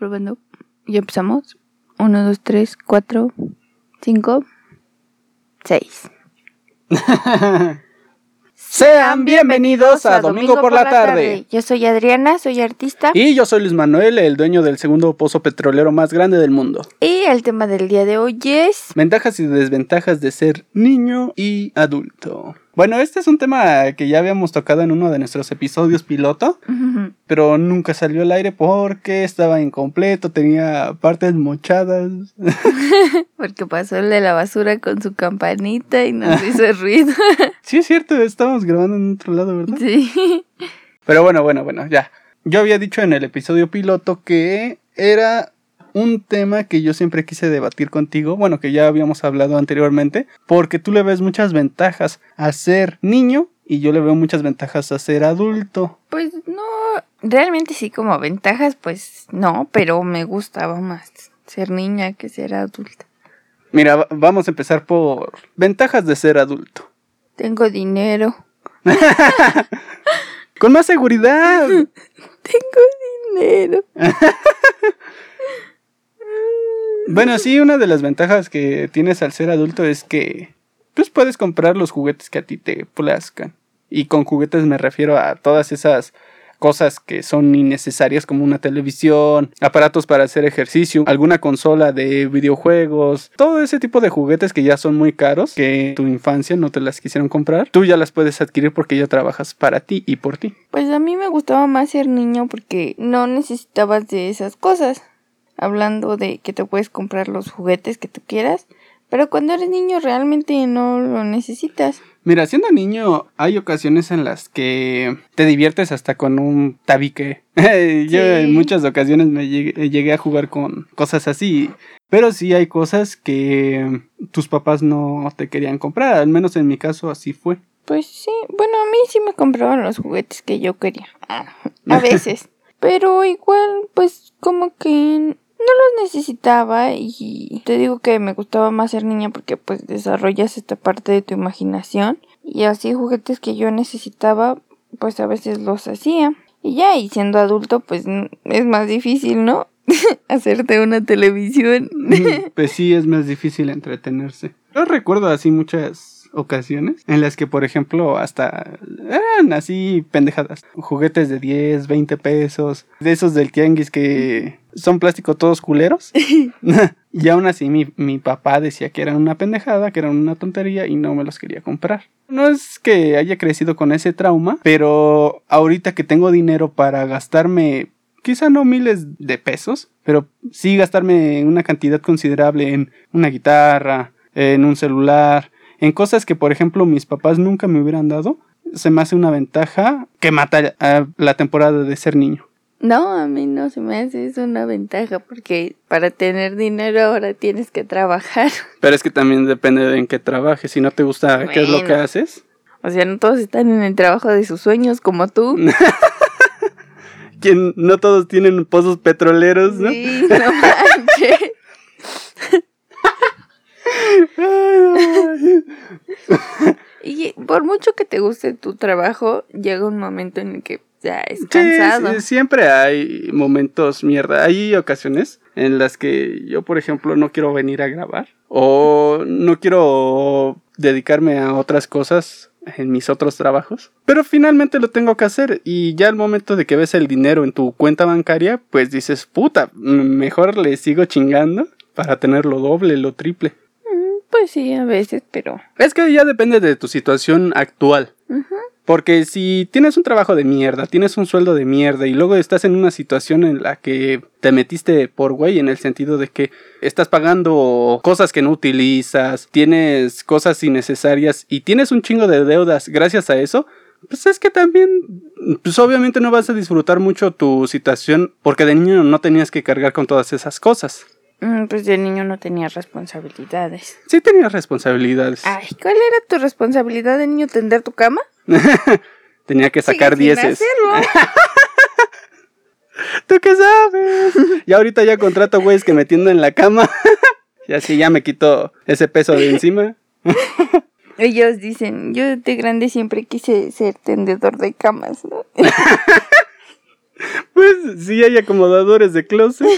probando. Ya empezamos. Uno, dos, tres, cuatro, cinco, seis. Sean bienvenidos a Domingo por la tarde. Yo soy Adriana, soy artista. Y yo soy Luis Manuel, el dueño del segundo pozo petrolero más grande del mundo. Y el tema del día de hoy es... Ventajas y desventajas de ser niño y adulto. Bueno, este es un tema que ya habíamos tocado en uno de nuestros episodios piloto, pero nunca salió al aire porque estaba incompleto, tenía partes mochadas. porque pasó el de la basura con su campanita y nos hizo ruido. sí, es cierto, estábamos grabando en otro lado, ¿verdad? Sí. Pero bueno, bueno, bueno, ya. Yo había dicho en el episodio piloto que era un tema que yo siempre quise debatir contigo, bueno, que ya habíamos hablado anteriormente, porque tú le ves muchas ventajas a ser niño y yo le veo muchas ventajas a ser adulto. Pues no, realmente sí como ventajas, pues no, pero me gustaba más ser niña que ser adulta. Mira, vamos a empezar por ventajas de ser adulto. Tengo dinero. Con más seguridad. Tengo dinero. Bueno, sí, una de las ventajas que tienes al ser adulto es que pues puedes comprar los juguetes que a ti te plazcan. Y con juguetes me refiero a todas esas cosas que son innecesarias como una televisión, aparatos para hacer ejercicio, alguna consola de videojuegos, todo ese tipo de juguetes que ya son muy caros, que tu infancia no te las quisieron comprar, tú ya las puedes adquirir porque ya trabajas para ti y por ti. Pues a mí me gustaba más ser niño porque no necesitabas de esas cosas hablando de que te puedes comprar los juguetes que tú quieras, pero cuando eres niño realmente no lo necesitas. Mira, siendo niño hay ocasiones en las que te diviertes hasta con un tabique. Yo en muchas ocasiones me llegué, a jugar con cosas así. Pero sí hay cosas que tus papás no te querían comprar. Al menos en mi caso así fue. Pues sí, bueno, a mí sí me compraban los juguetes que yo quería. A veces. Pero igual, pues como que no los necesitaba y te digo que me gustaba más ser niña porque pues desarrollas esta parte de tu imaginación y así juguetes que yo necesitaba pues a veces los hacía y ya y siendo adulto pues es más difícil, ¿no? Hacerte una televisión. pues sí, es más difícil entretenerse. Yo recuerdo así muchas ocasiones en las que, por ejemplo, hasta eran así pendejadas. Juguetes de 10, 20 pesos, de esos del tianguis que son plástico todos culeros. y aún así mi, mi papá decía que eran una pendejada, que eran una tontería y no me los quería comprar. No es que haya crecido con ese trauma, pero ahorita que tengo dinero para gastarme quizá no miles de pesos, pero sí gastarme una cantidad considerable en una guitarra, en un celular, en cosas que, por ejemplo, mis papás nunca me hubieran dado, se me hace una ventaja que mata a la temporada de ser niño. No, a mí no se me hace es una ventaja porque para tener dinero ahora tienes que trabajar. Pero es que también depende de en qué trabajes. Si no te gusta qué es lo que haces. O sea, no todos están en el trabajo de sus sueños como tú. Quien no todos tienen pozos petroleros, ¿no? Sí, no manches. y por mucho que te guste tu trabajo, llega un momento en el que ya es cansado. siempre hay momentos mierda. Hay ocasiones en las que yo, por ejemplo, no quiero venir a grabar o no quiero dedicarme a otras cosas en mis otros trabajos. Pero finalmente lo tengo que hacer y ya al momento de que ves el dinero en tu cuenta bancaria, pues dices, puta, mejor le sigo chingando para tener lo doble, lo triple. Pues sí, a veces, pero... Es que ya depende de tu situación actual. Porque si tienes un trabajo de mierda, tienes un sueldo de mierda y luego estás en una situación en la que te metiste por güey en el sentido de que estás pagando cosas que no utilizas, tienes cosas innecesarias y tienes un chingo de deudas gracias a eso, pues es que también, pues obviamente no vas a disfrutar mucho tu situación porque de niño no tenías que cargar con todas esas cosas. Mm, pues de niño no tenía responsabilidades. Sí tenía responsabilidades. Ay, ¿cuál era tu responsabilidad de niño? ¿Tender tu cama? tenía que sacar dieces. ¿Tú qué sabes? Y ahorita ya contrato güeyes que me tiendo en la cama. y así ya me quito ese peso de encima. Ellos dicen, yo de grande siempre quise ser tendedor de camas, ¿no? Pues sí hay acomodadores de closet.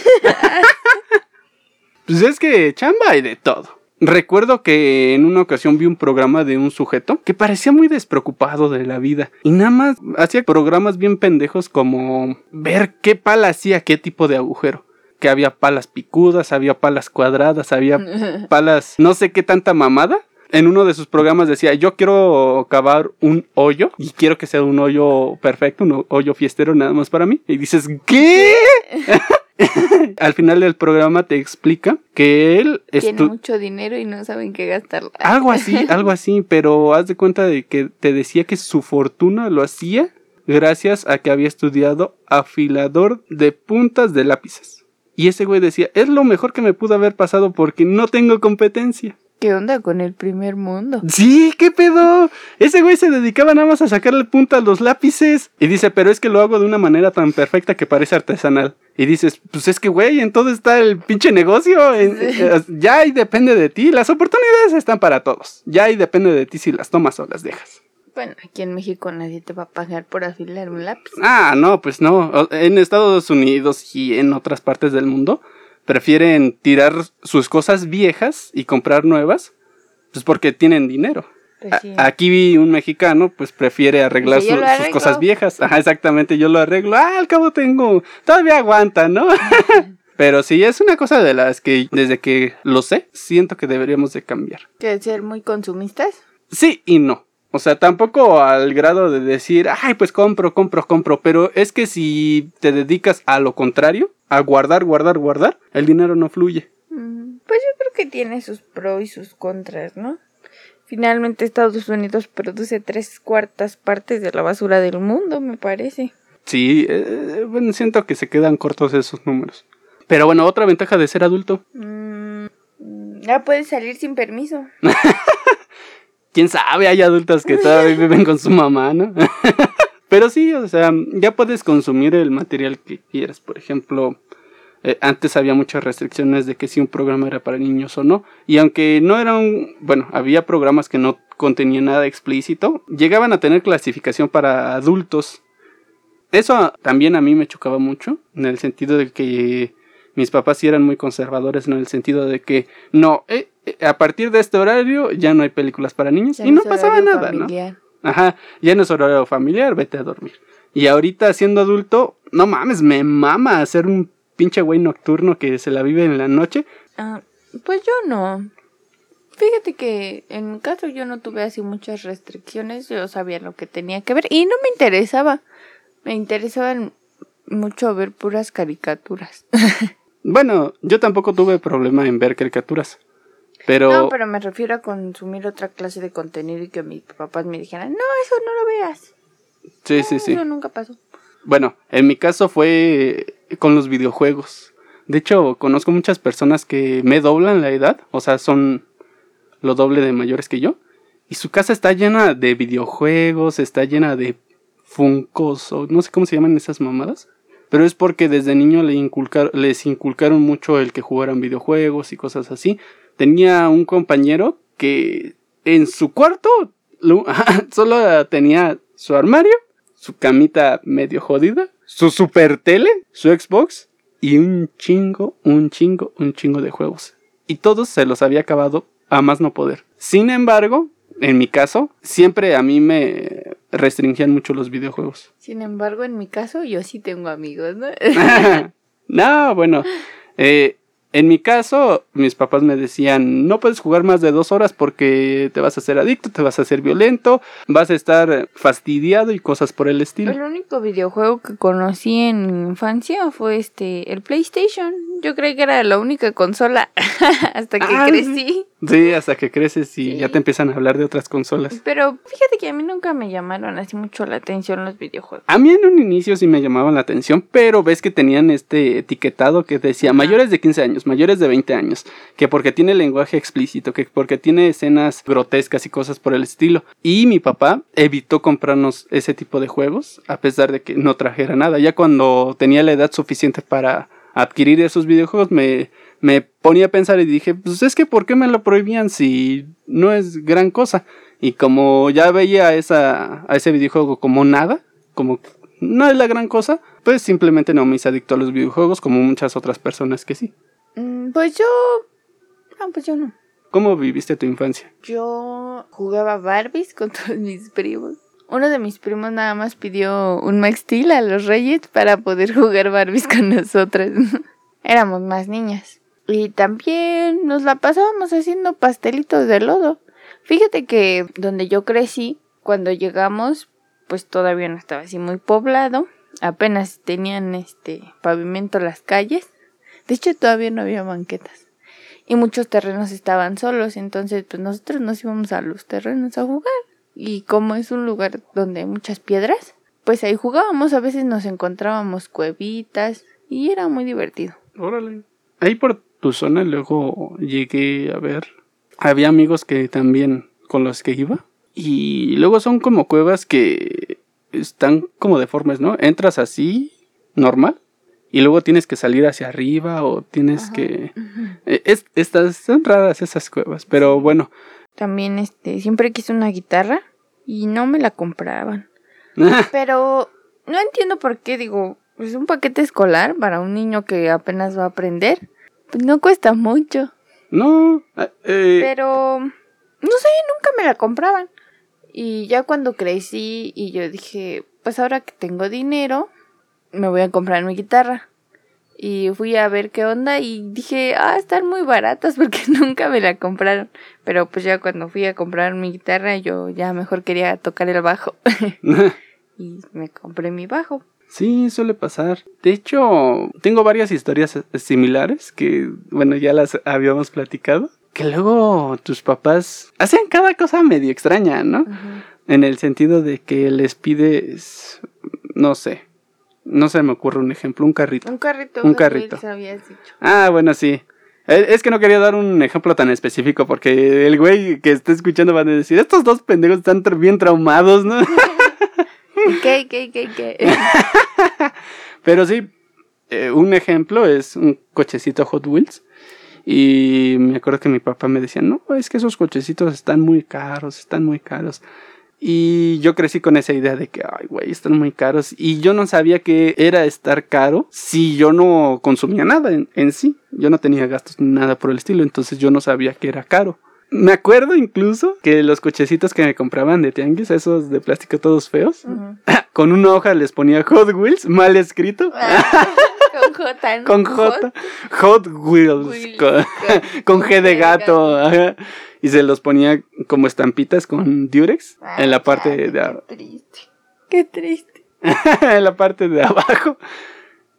pues es que chamba hay de todo. Recuerdo que en una ocasión vi un programa de un sujeto que parecía muy despreocupado de la vida y nada más hacía programas bien pendejos como ver qué pala hacía qué tipo de agujero. Que había palas picudas, había palas cuadradas, había palas no sé qué tanta mamada. En uno de sus programas decía, yo quiero cavar un hoyo y quiero que sea un hoyo perfecto, un hoyo fiestero nada más para mí. Y dices, ¿qué? Al final del programa te explica que él tiene mucho dinero y no saben qué gastarlo. Algo así, algo así, pero haz de cuenta de que te decía que su fortuna lo hacía gracias a que había estudiado afilador de puntas de lápices. Y ese güey decía, es lo mejor que me pudo haber pasado porque no tengo competencia. ¿Qué onda con el primer mundo? Sí, ¿qué pedo? Ese güey se dedicaba nada más a sacarle punta a los lápices. Y dice, pero es que lo hago de una manera tan perfecta que parece artesanal. Y dices, pues es que, güey, en todo está el pinche negocio. ya y depende de ti. Las oportunidades están para todos. Ya y depende de ti si las tomas o las dejas. Bueno, aquí en México nadie te va a pagar por afilar un lápiz. Ah, no, pues no. En Estados Unidos y en otras partes del mundo prefieren tirar sus cosas viejas y comprar nuevas, pues porque tienen dinero. Pues aquí vi un mexicano, pues prefiere arreglar sus cosas viejas. Ajá, exactamente, yo lo arreglo. Ah, al cabo tengo, todavía aguanta, ¿no? Pero sí, es una cosa de las que desde que lo sé, siento que deberíamos de cambiar. ¿Que ser muy consumistas? Sí y no. O sea, tampoco al grado de decir, ay, pues compro, compro, compro. Pero es que si te dedicas a lo contrario, a guardar, guardar, guardar, el dinero no fluye. Mm, pues yo creo que tiene sus pros y sus contras, ¿no? Finalmente Estados Unidos produce tres cuartas partes de la basura del mundo, me parece. Sí, eh, bueno, siento que se quedan cortos esos números. Pero bueno, otra ventaja de ser adulto. Mm, ya puedes salir sin permiso. Quién sabe, hay adultos que todavía viven con su mamá, ¿no? Pero sí, o sea, ya puedes consumir el material que quieras. Por ejemplo, eh, antes había muchas restricciones de que si un programa era para niños o no. Y aunque no eran, bueno, había programas que no contenían nada explícito, llegaban a tener clasificación para adultos. Eso también a mí me chocaba mucho, en el sentido de que mis papás sí eran muy conservadores, en el sentido de que no, eh, eh, a partir de este horario ya no hay películas para niños y no pasaba nada, ¿no? Ajá, ya no es horario familiar, vete a dormir. Y ahorita siendo adulto, no mames, me mama hacer un pinche güey nocturno que se la vive en la noche. Ah, pues yo no. Fíjate que en mi caso yo no tuve así muchas restricciones, yo sabía lo que tenía que ver y no me interesaba. Me interesaban mucho ver puras caricaturas. bueno, yo tampoco tuve problema en ver caricaturas. Pero... No, pero me refiero a consumir otra clase de contenido y que mis papás me dijeran, no, eso no lo veas. Sí, sí, sí. Eso nunca pasó. Bueno, en mi caso fue con los videojuegos. De hecho, conozco muchas personas que me doblan la edad, o sea, son lo doble de mayores que yo. Y su casa está llena de videojuegos, está llena de funcos, o no sé cómo se llaman esas mamadas. Pero es porque desde niño le les inculcaron mucho el que jugaran videojuegos y cosas así tenía un compañero que en su cuarto solo tenía su armario, su camita medio jodida, su super tele, su Xbox y un chingo, un chingo, un chingo de juegos. Y todos se los había acabado a más no poder. Sin embargo, en mi caso, siempre a mí me restringían mucho los videojuegos. Sin embargo, en mi caso, yo sí tengo amigos, ¿no? no, bueno, eh, en mi caso, mis papás me decían, no puedes jugar más de dos horas porque te vas a hacer adicto, te vas a hacer violento, vas a estar fastidiado y cosas por el estilo. El único videojuego que conocí en mi infancia fue este, el PlayStation. Yo creí que era la única consola hasta que ah, crecí. Sí, hasta que creces y ya te empiezan a hablar de otras consolas. Pero fíjate que a mí nunca me llamaron así mucho la atención los videojuegos. A mí en un inicio sí me llamaban la atención, pero ves que tenían este etiquetado que decía mayores de 15 años, mayores de 20 años, que porque tiene lenguaje explícito, que porque tiene escenas grotescas y cosas por el estilo. Y mi papá evitó comprarnos ese tipo de juegos, a pesar de que no trajera nada. Ya cuando tenía la edad suficiente para adquirir esos videojuegos me me ponía a pensar y dije, pues es que ¿por qué me lo prohibían si no es gran cosa? Y como ya veía esa, a ese videojuego como nada, como no es la gran cosa, pues simplemente no me hice adicto a los videojuegos como muchas otras personas que sí. Mm, Pues yo... No, pues yo no. ¿Cómo viviste tu infancia? Yo jugaba Barbies con todos mis primos. Uno de mis primos nada más pidió un Max Steel a los Reyes para poder jugar Barbies con nosotras. Éramos más niñas. Y también nos la pasábamos haciendo pastelitos de lodo. Fíjate que donde yo crecí, cuando llegamos, pues todavía no estaba así muy poblado. Apenas tenían este pavimento las calles. De hecho, todavía no había banquetas. Y muchos terrenos estaban solos, entonces pues nosotros nos íbamos a los terrenos a jugar. Y como es un lugar donde hay muchas piedras, pues ahí jugábamos, a veces nos encontrábamos cuevitas y era muy divertido. Órale. Ahí por tu zona luego llegué a ver. Había amigos que también con los que iba. Y luego son como cuevas que están como deformes, ¿no? Entras así, normal. Y luego tienes que salir hacia arriba o tienes Ajá. que... Eh, Es, estas son raras esas cuevas, pero bueno. También este siempre quise una guitarra y no me la compraban. Pero no entiendo por qué, digo, es un paquete escolar para un niño que apenas va a aprender. Pues no cuesta mucho. no, eh, Pero no sé, nunca me la compraban. Y ya cuando crecí y yo dije, pues ahora que tengo dinero, me voy a comprar mi guitarra. Y fui a ver qué onda y dije, ah, están muy baratas porque nunca me la compraron. Pero pues ya cuando fui a comprar mi guitarra, yo ya mejor quería tocar el bajo. y me compré mi bajo. Sí, suele pasar. De hecho, tengo varias historias eh, similares que, bueno, ya las habíamos platicado. Que luego tus papás hacen cada cosa medio extraña, ¿no? En el sentido de que les pides, no sé, no se me ocurre un ejemplo, un carrito. Un carrito. Un carrito. Habías dicho. Ah, bueno, sí. Eh, Es que no quería dar un ejemplo tan específico porque el güey que está escuchando va a decir, estos dos pendejos están bien traumados, ¿no? ¿Qué, qué, qué, qué? Pero sí, eh, un ejemplo es un cochecito Hot Wheels. Y me acuerdo que mi papá me decía, no, es que esos cochecitos están muy caros, están muy caros. Y yo crecí con esa idea de que, ay, güey, están muy caros. Y yo no sabía que era estar caro si yo no consumía nada en, en sí. Yo no tenía gastos ni nada por el estilo, entonces yo no sabía que era caro. Me acuerdo incluso que los cochecitos que me compraban de tianguis, esos de plástico todos feos, con una hoja les ponía Hot Wheels, mal escrito. con J. ¿no? Con J. Hot Wheels. Wheels, Con, con G de gato. ajá. Y se los ponía como estampitas con Durex en la parte de a- Qué triste. Qué triste. en la parte de abajo.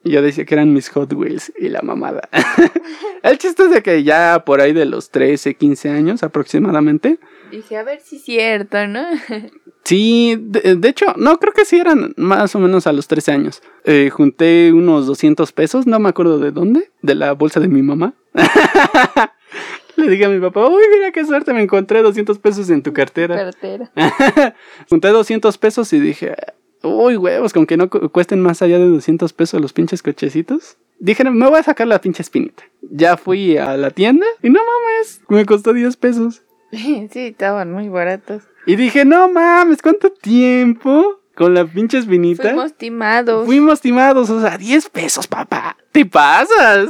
Y yo decía que eran mis Hot Wheels y la mamada. El chiste es de que ya por ahí de los 13, 15 años aproximadamente. Dije, a ver si es cierto, ¿no? Sí, de, de hecho, no, creo que sí eran más o menos a los 13 años. Eh, junté unos 200 pesos, no me acuerdo de dónde, de la bolsa de mi mamá. Le dije a mi papá, uy, mira qué suerte, me encontré 200 pesos en tu cartera. Cartera. Junté 200 pesos y dije, uy, huevos, con que no cu- cuesten más allá de 200 pesos los pinches cochecitos. Dije, me voy a sacar la pinche espinita. Ya fui a la tienda y no mames, me costó 10 pesos. Sí, estaban muy baratos. Y dije, no mames, ¿cuánto tiempo? Con la pinche espinita. Fuimos timados. Fuimos timados, o sea, 10 pesos, papá. Te pasas.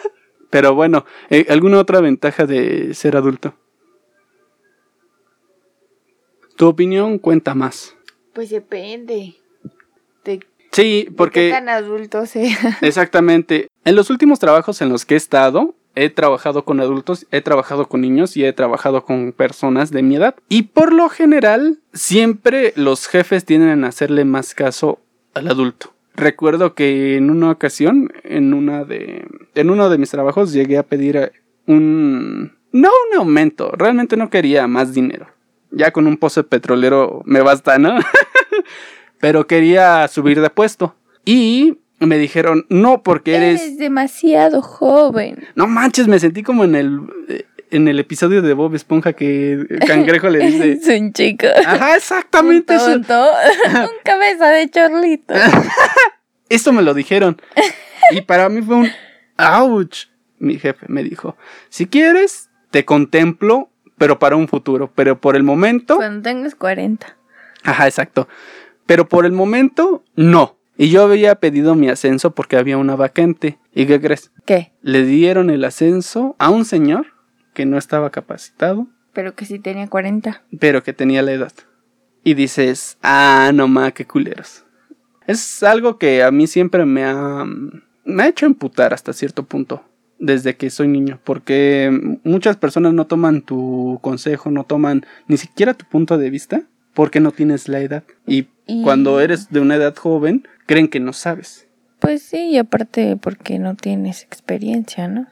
Pero bueno, eh, ¿alguna otra ventaja de ser adulto? Tu opinión cuenta más. Pues depende. De, Sí, de porque qué tan adulto sea. exactamente. En los últimos trabajos en los que he estado, he trabajado con adultos, he trabajado con niños y he trabajado con personas de mi edad. Y por lo general, siempre los jefes tienden a hacerle más caso al adulto. Recuerdo que en una ocasión, en una de, en uno de mis trabajos, llegué a pedir un, no un aumento, realmente no quería más dinero. Ya con un pozo petrolero me basta, ¿no? Pero quería subir de puesto. Y me dijeron, no, porque eres... Eres demasiado joven. No manches, me sentí como en el, eh, en el episodio de Bob Esponja que el Cangrejo le dice... Es un chico. Ajá, exactamente un eso. un cabeza de chorlito. Esto me lo dijeron. Y para mí fue un ouch. Mi jefe me dijo, si quieres, te contemplo, pero para un futuro. Pero por el momento... Cuando tengas 40. Ajá, exacto. Pero por el momento, no. Y yo había pedido mi ascenso porque había una vacante. ¿Y qué crees? ¿Qué? Le dieron el ascenso a un señor que no estaba capacitado, Pero que sí tenía 40. pero que tenía la edad. Y dices, ah, no ma, qué culeros. Es algo que a mí siempre me ha, me ha hecho emputar hasta cierto punto, desde que soy niño, porque muchas personas no toman tu consejo, no toman ni siquiera tu punto de vista, porque no tienes la edad. Y, Y- cuando eres de una edad joven, creen que no sabes. Pues sí, y aparte porque no tienes experiencia, ¿no?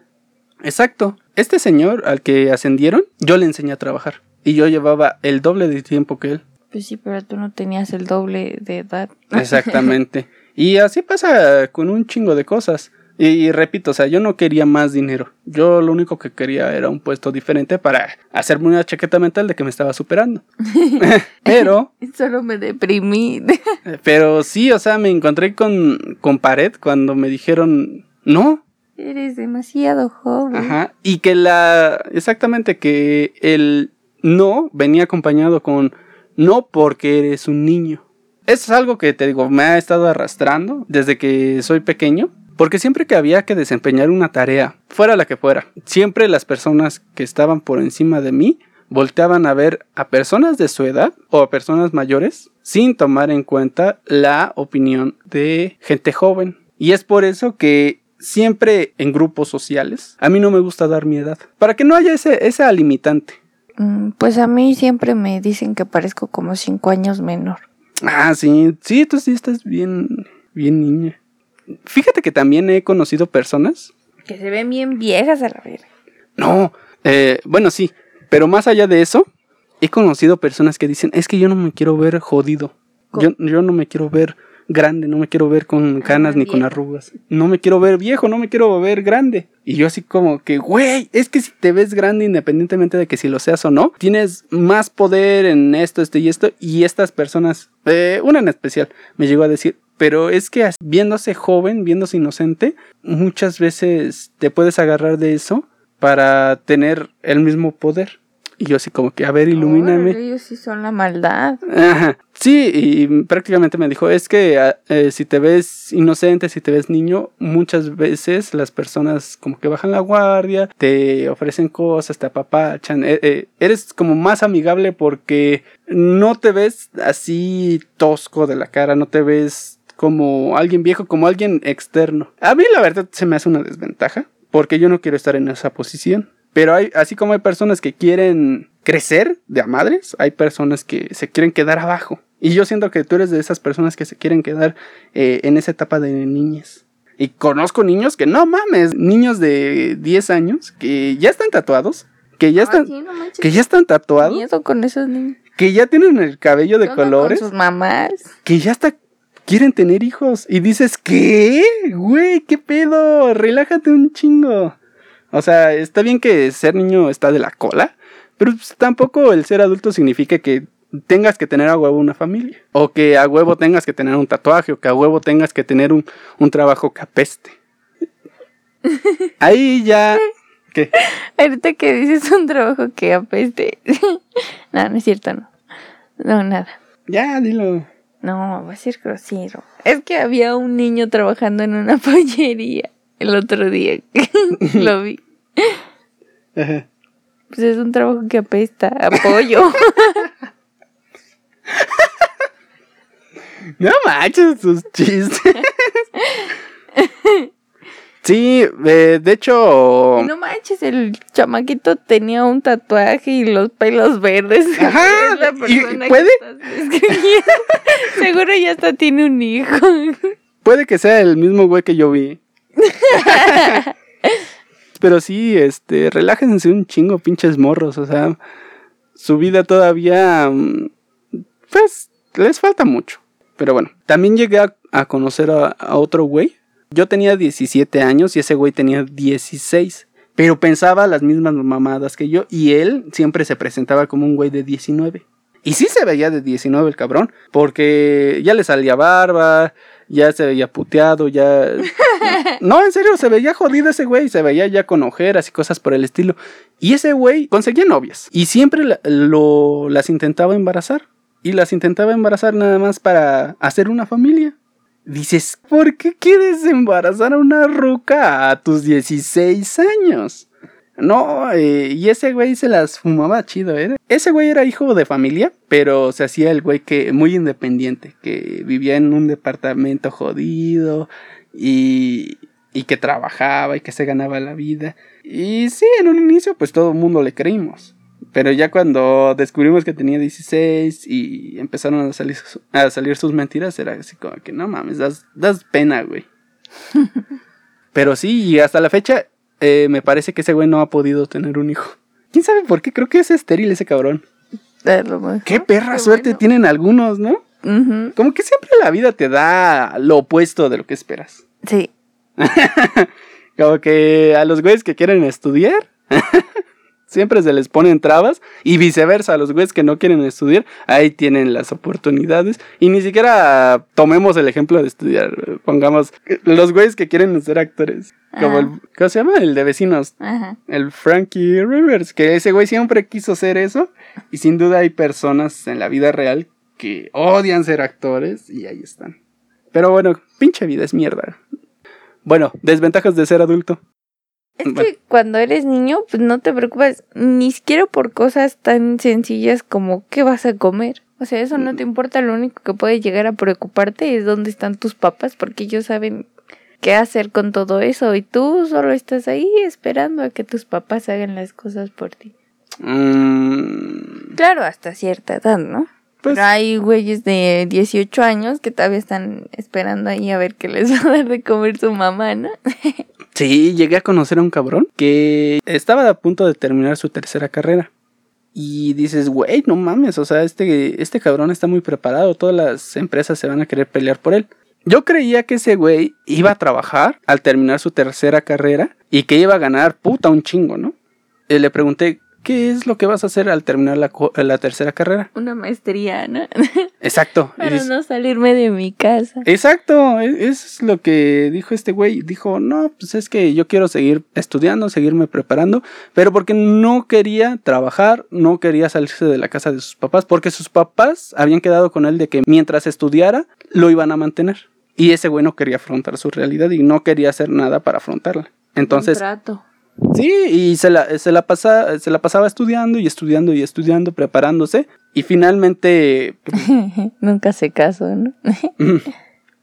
Exacto. Este señor al que ascendieron, yo le enseñé a trabajar. Y yo llevaba el doble de tiempo que él. Pues sí, pero tú no tenías el doble de edad. Exactamente. y así pasa con un chingo de cosas. Y, y repito, o sea, yo no quería más dinero. Yo lo único que quería era un puesto diferente para hacerme una chaqueta mental de que me estaba superando. pero, Solo me deprimí. pero sí, o sea, me encontré con, con pared cuando me dijeron, no, Eres demasiado joven. Ajá. Y que la. Exactamente, que el no venía acompañado con no porque eres un niño. Eso es algo que te digo, me ha estado arrastrando desde que soy pequeño. Porque siempre que había que desempeñar una tarea, fuera la que fuera, siempre las personas que estaban por encima de mí volteaban a ver a personas de su edad o a personas mayores sin tomar en cuenta la opinión de gente joven. Y es por eso que siempre en grupos sociales a mí no me gusta dar mi edad. Para que no haya ese, esa limitante. Mm, Pues a mí siempre me dicen que parezco como cinco años menor. Ah, sí, sí, tú sí estás bien, bien niña. Fíjate que también he conocido personas. Que se ven bien viejas a la verga. No, eh, bueno, sí, pero más allá de eso, he conocido personas que dicen, es que yo no me quiero ver jodido. Yo, yo no me quiero ver grande, no me quiero ver con canas ni con arrugas. No me quiero ver viejo, no me quiero ver grande. Y yo así como que, güey, es que si te ves grande independientemente de que si lo seas o no, tienes más poder en esto, esto y esto. Y estas personas, eh, una en especial, me llegó a decir, pero es que viéndose joven, viéndose inocente, muchas veces te puedes agarrar de eso para tener el mismo poder. Y yo así como que, a ver, ilumíname. Ellos sí son la maldad. Ajá. Sí, y prácticamente me dijo, es que ah, eh, si te ves inocente, si te ves niño, muchas veces las personas como que bajan la guardia, te ofrecen cosas, te apapachan, eh, eh, eres como más amigable porque no te ves así tosco de la cara, no te ves como alguien viejo, como alguien externo. A mí la verdad se me hace una desventaja, porque yo no quiero estar en esa posición. Pero hay, así como hay personas que quieren crecer de a madres, hay personas que se quieren quedar abajo. Y yo siento que tú eres de esas personas que se quieren quedar eh, en esa etapa de niñez. Y conozco niños que no mames, niños de 10 años que ya están tatuados, que ya están, Ay, no que ya están tatuados, Miedo con esos niños. que ya tienen el cabello de ¿Qué onda colores, Con sus mamás. que ya hasta quieren tener hijos. Y dices, ¿qué? Güey, ¿qué pedo? Relájate un chingo. O sea, está bien que ser niño está de la cola, pero pues, tampoco el ser adulto significa que tengas que tener a huevo una familia. O que a huevo tengas que tener un tatuaje, o que a huevo tengas que tener un, un trabajo que apeste. Ahí ya... ¿Qué? Ahorita que dices un trabajo que apeste. no, no es cierto, no. No, nada. Ya, dilo. No, va a ser grosero. Es que había un niño trabajando en una pollería el otro día. Lo vi. Ajá. Pues es un trabajo que apesta. Apoyo. No manches sus chistes. Sí, eh, de hecho. no manches, el chamaquito tenía un tatuaje y los pelos verdes. Ajá, Es la ¿y persona que puede? estás. Seguro ya hasta tiene un hijo. Puede que sea el mismo güey que yo vi. Pero sí, este, relájense un chingo, pinches morros. O sea, su vida todavía. mm, Pues, les falta mucho. Pero bueno, también llegué a, a conocer a, a otro güey. Yo tenía 17 años y ese güey tenía 16. Pero pensaba las mismas mamadas que yo. Y él siempre se presentaba como un güey de 19. Y sí se veía de 19 el cabrón. Porque ya le salía barba. Ya se veía puteado. Ya. No, en serio, se veía jodido ese güey. Se veía ya con ojeras y cosas por el estilo. Y ese güey conseguía novias. Y siempre la- lo, las intentaba embarazar. y las intentaba embarazar nada más para hacer una familia. Dices, ¿por qué quieres embarazar a una ruca a tus 16 años? No, eh, y ese güey se las fumaba chido, ¿eh? Ese güey era hijo de familia, pero se hacía el güey que muy independiente, que vivía en un departamento jodido y, y que trabajaba y que se ganaba la vida. Y sí, en un inicio pues todo el mundo le creímos. Pero ya cuando descubrimos que tenía 16 y empezaron a salir, a salir sus mentiras, era así como que no mames, das, das pena, güey. Pero sí, y hasta la fecha eh, me parece que ese güey no ha podido tener un hijo. ¿Quién sabe por qué? Creo que es estéril ese cabrón. Qué perra suerte tienen algunos, ¿no? Como que siempre la vida te da lo opuesto de lo que esperas. Sí. Como que a los güeyes que quieren estudiar, siempre se les ponen trabas y viceversa, a los güeyes que no quieren estudiar, ahí tienen las oportunidades y ni siquiera tomemos el ejemplo de estudiar, pongamos los güeyes que quieren ser actores, como el, ¿cómo se llama? El de vecinos, el Frankie Rivers, que ese güey siempre quiso ser eso y sin duda hay personas en la vida real que odian ser actores y ahí están. Pero bueno, pinche vida es mierda. Bueno, desventajas de ser adulto. Es que cuando eres niño, pues no te preocupas ni siquiera por cosas tan sencillas como qué vas a comer. O sea, eso no te importa, lo único que puede llegar a preocuparte es dónde están tus papás, porque ellos saben qué hacer con todo eso y tú solo estás ahí esperando a que tus papás hagan las cosas por ti. Mm. Claro, hasta cierta edad, ¿no? Pues Pero hay güeyes de 18 años que todavía están esperando ahí a ver qué les va a dar de comer su mamá, ¿no? Sí, llegué a conocer a un cabrón que estaba a punto de terminar su tercera carrera. Y dices, güey, no mames, o sea, este, este cabrón está muy preparado, todas las empresas se van a querer pelear por él. Yo creía que ese güey iba a trabajar al terminar su tercera carrera y que iba a ganar puta un chingo, ¿no? Y le pregunté, ¿qué es lo que vas a hacer al terminar la, la tercera carrera? Una maestría, ¿no? Exacto. Para no salirme de mi casa. Exacto, e- eso es lo que dijo este güey. Dijo, no, pues es que yo quiero seguir estudiando, seguirme preparando, pero porque no quería trabajar, no quería salirse de la casa de sus papás, porque sus papás habían quedado con él de que mientras estudiara, lo iban a mantener. Y ese güey no quería afrontar su realidad y no quería hacer nada para afrontarla. Entonces, trato. Sí, y se la, se la, pasa, se la pasaba estudiando y estudiando y estudiando, preparándose. Y finalmente, Nunca se casó, ¿no?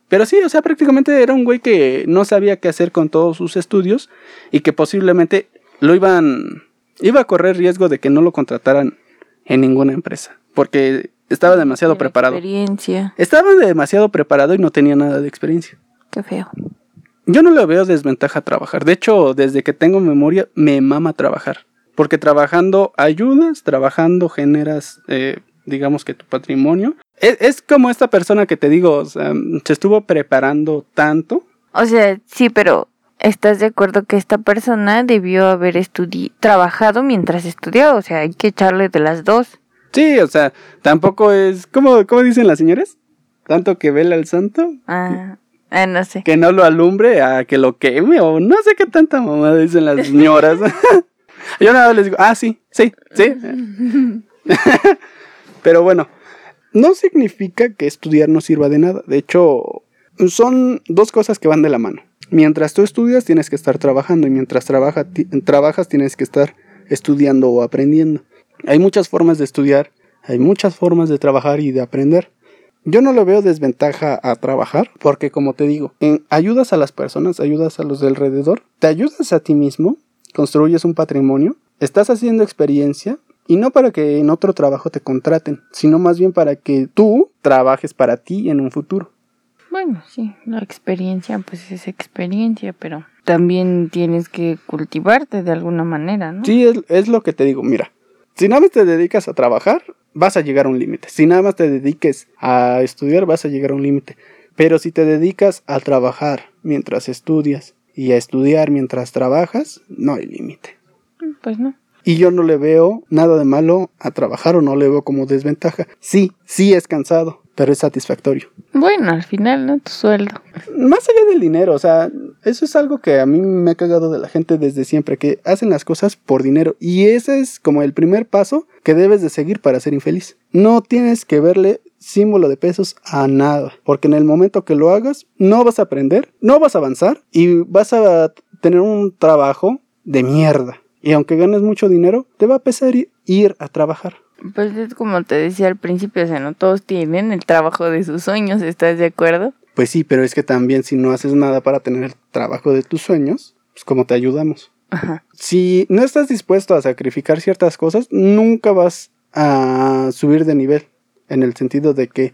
Pero sí, o sea, prácticamente era un güey que no sabía qué hacer con todos sus estudios y que posiblemente lo iban iba a correr riesgo de que no lo contrataran en ninguna empresa, porque estaba demasiado preparado. Experiencia. Estaba demasiado preparado y no tenía nada de experiencia. Qué feo. Yo no le veo desventaja a trabajar. De hecho, desde que tengo memoria, me mama trabajar. Porque trabajando ayudas, trabajando generas, eh, digamos que tu patrimonio. Es, es como esta persona que te digo, o sea, se estuvo preparando tanto. O sea, sí, pero ¿estás de acuerdo que esta persona debió haber estudi trabajado mientras estudiaba? O sea, hay que echarle de las dos. Sí, o sea, tampoco es, ¿cómo, cómo dicen las señoras? Tanto que vela al santo, Ah, ah, no sé. que no lo alumbre, a que lo queme, o no sé qué tanta mamá dicen las señoras. Yo nada les digo, ah, sí, sí, sí. Pero bueno, no significa que estudiar no sirva de nada. De hecho, son dos cosas que van de la mano. Mientras tú estudias, tienes que estar trabajando y mientras trabaja, trabajas, tienes que estar estudiando o aprendiendo. Hay muchas formas de estudiar, hay muchas formas de trabajar y de aprender. Yo no le veo desventaja a trabajar porque como te digo, en- ayudas a las personas, ayudas a los de alrededor, te ayudas a ti mismo, construyes un patrimonio, estás haciendo experiencia y no para que en otro trabajo te contraten, sino más bien para que tú trabajes para ti en un futuro. Bueno, sí, la experiencia pues es experiencia, pero también tienes que cultivarte de alguna manera, ¿no? Sí, es, es lo que te digo, mira, si nada más te dedicas a trabajar, vas a llegar a un límite. Si nada más te dediques a estudiar, vas a llegar a un límite. Pero si te dedicas a trabajar mientras estudias y a estudiar mientras trabajas, no hay límite. Pues no. Y yo no le veo nada de malo a trabajar o no le veo como desventaja. Sí, sí es cansado. Pero es satisfactorio. Bueno, al final, ¿no? Tu sueldo. Más allá del dinero, o sea, eso es algo que a mí me ha cagado de la gente desde siempre, que hacen las cosas por dinero. Y ese es como el primer paso que debes de seguir para ser infeliz. No tienes que verle símbolo de pesos a nada, porque en el momento que lo hagas, no vas a aprender, no vas a avanzar y vas a tener un trabajo de mierda. Y aunque ganes mucho dinero, te va a pesar ir a trabajar. Pues es como te decía al principio, o sea, no todos tienen el trabajo de sus sueños, ¿estás de acuerdo? Pues sí, pero es que también si no haces nada para tener el trabajo de tus sueños, pues como te ayudamos. Ajá. Si no estás dispuesto a sacrificar ciertas cosas, nunca vas a subir de nivel. En el sentido de que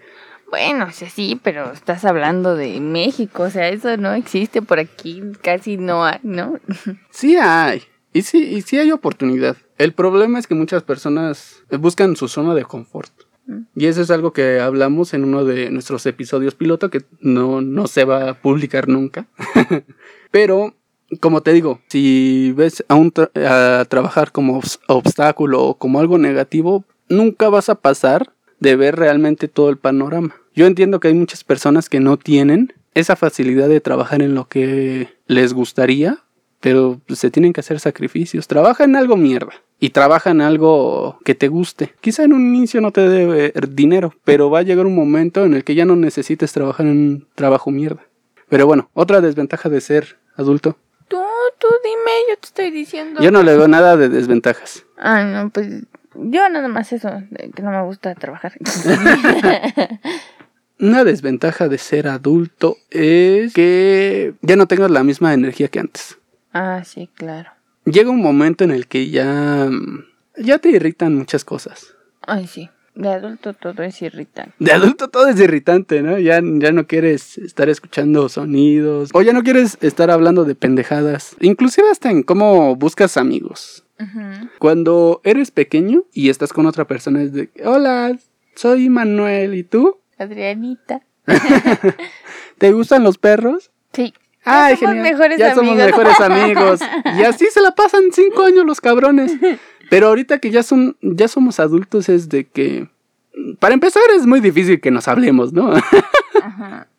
Bueno, o sea, sí, pero estás hablando de México, o sea, eso no existe por aquí, casi no hay, ¿no? sí hay. Y sí, y sí hay oportunidad. El problema es que muchas personas buscan su zona de confort. Y eso es algo que hablamos en uno de nuestros episodios piloto que no, no se va a publicar nunca. Pero, como te digo, si ves a, un tra- a trabajar como obs- obstáculo o como algo negativo, nunca vas a pasar de ver realmente todo el panorama. Yo entiendo que hay muchas personas que no tienen esa facilidad de trabajar en lo que les gustaría, pero se tienen que hacer sacrificios. Trabaja en algo mierda y trabaja en algo que te guste. Quizá en un inicio no te dé dinero, pero va a llegar un momento en el que ya no necesites trabajar en un trabajo mierda. Pero bueno, otra desventaja de ser adulto. Tú, tú dime, yo te estoy diciendo. Yo no le veo nada de desventajas. Ah, no, pues yo nada más eso, que no me gusta trabajar. Una desventaja de ser adulto es que ya no tengas la misma energía que antes. ah, sí, claro. Llega un momento en el que ya ya te irritan muchas cosas. Ay, sí. De adulto todo es irritante. De adulto todo es irritante, ¿no? Ya, ya no quieres estar escuchando sonidos o ya no quieres estar hablando de pendejadas. Inclusive hasta en cómo buscas amigos. Cuando eres pequeño y estás con otra persona es de, hola, soy Manuel, ¿y tú? Adrianita. ¿Te gustan los perros? Sí. Ay, somos genial. mejores ya somos mejores amigos. Y así se la pasan cinco años los cabrones. Pero ahorita que ya son, ya somos adultos es de que, para empezar es muy difícil que nos hablemos, ¿no? Ajá.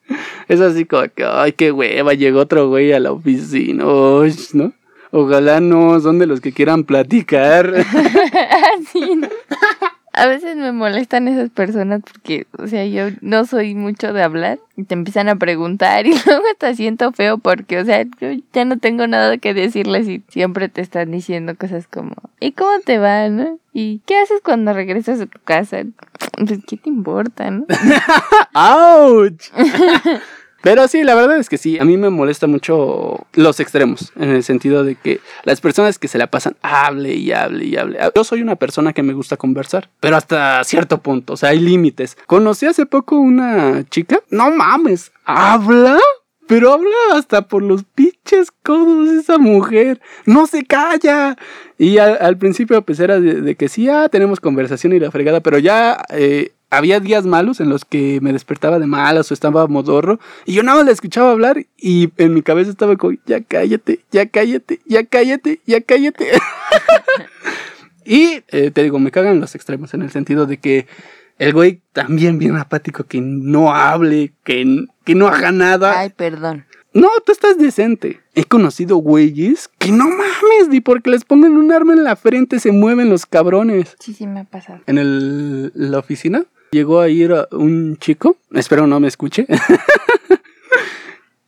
Es así como que, ay, qué hueva, llegó otro güey a la oficina, uy, ¿no? Ojalá no son de los que quieran platicar. Sí, ¿no? A veces me molestan esas personas porque, o sea, yo no soy mucho de hablar y te empiezan a preguntar y luego hasta siento feo porque, o sea, yo ya no tengo nada que decirles y siempre te están diciendo cosas como, ¿y cómo te va, no? ¿Y qué haces cuando regresas a tu casa? Pues, ¿qué te importa, no? ¡Auch! Pero sí, la verdad es que sí, a mí me molesta mucho los extremos, en el sentido de que las personas que se la pasan hable y hable y hable. Yo soy una persona que me gusta conversar, pero hasta cierto punto, o sea, hay límites. Conocí hace poco una chica, no mames, habla, pero habla hasta por los pinches codos esa mujer, no se calla. Y al, principio pues era de, de que sí, ah, tenemos conversación y la fregada, pero ya... eh, había días malos en los que me despertaba de malas o estaba modorro y yo nada más la escuchaba hablar y en mi cabeza estaba como, ya cállate, ya cállate, ya cállate, ya cállate. y eh, te digo, me cagan los extremos en el sentido de que el güey también bien apático, que no hable, que, que no haga nada. Ay, perdón. No, tú estás decente. He conocido güeyes que no mames, ni porque les pongan un arma en la frente se mueven los cabrones. Sí, sí me ha pasado. En el, la oficina llegó a ir a un chico, espero no me escuche.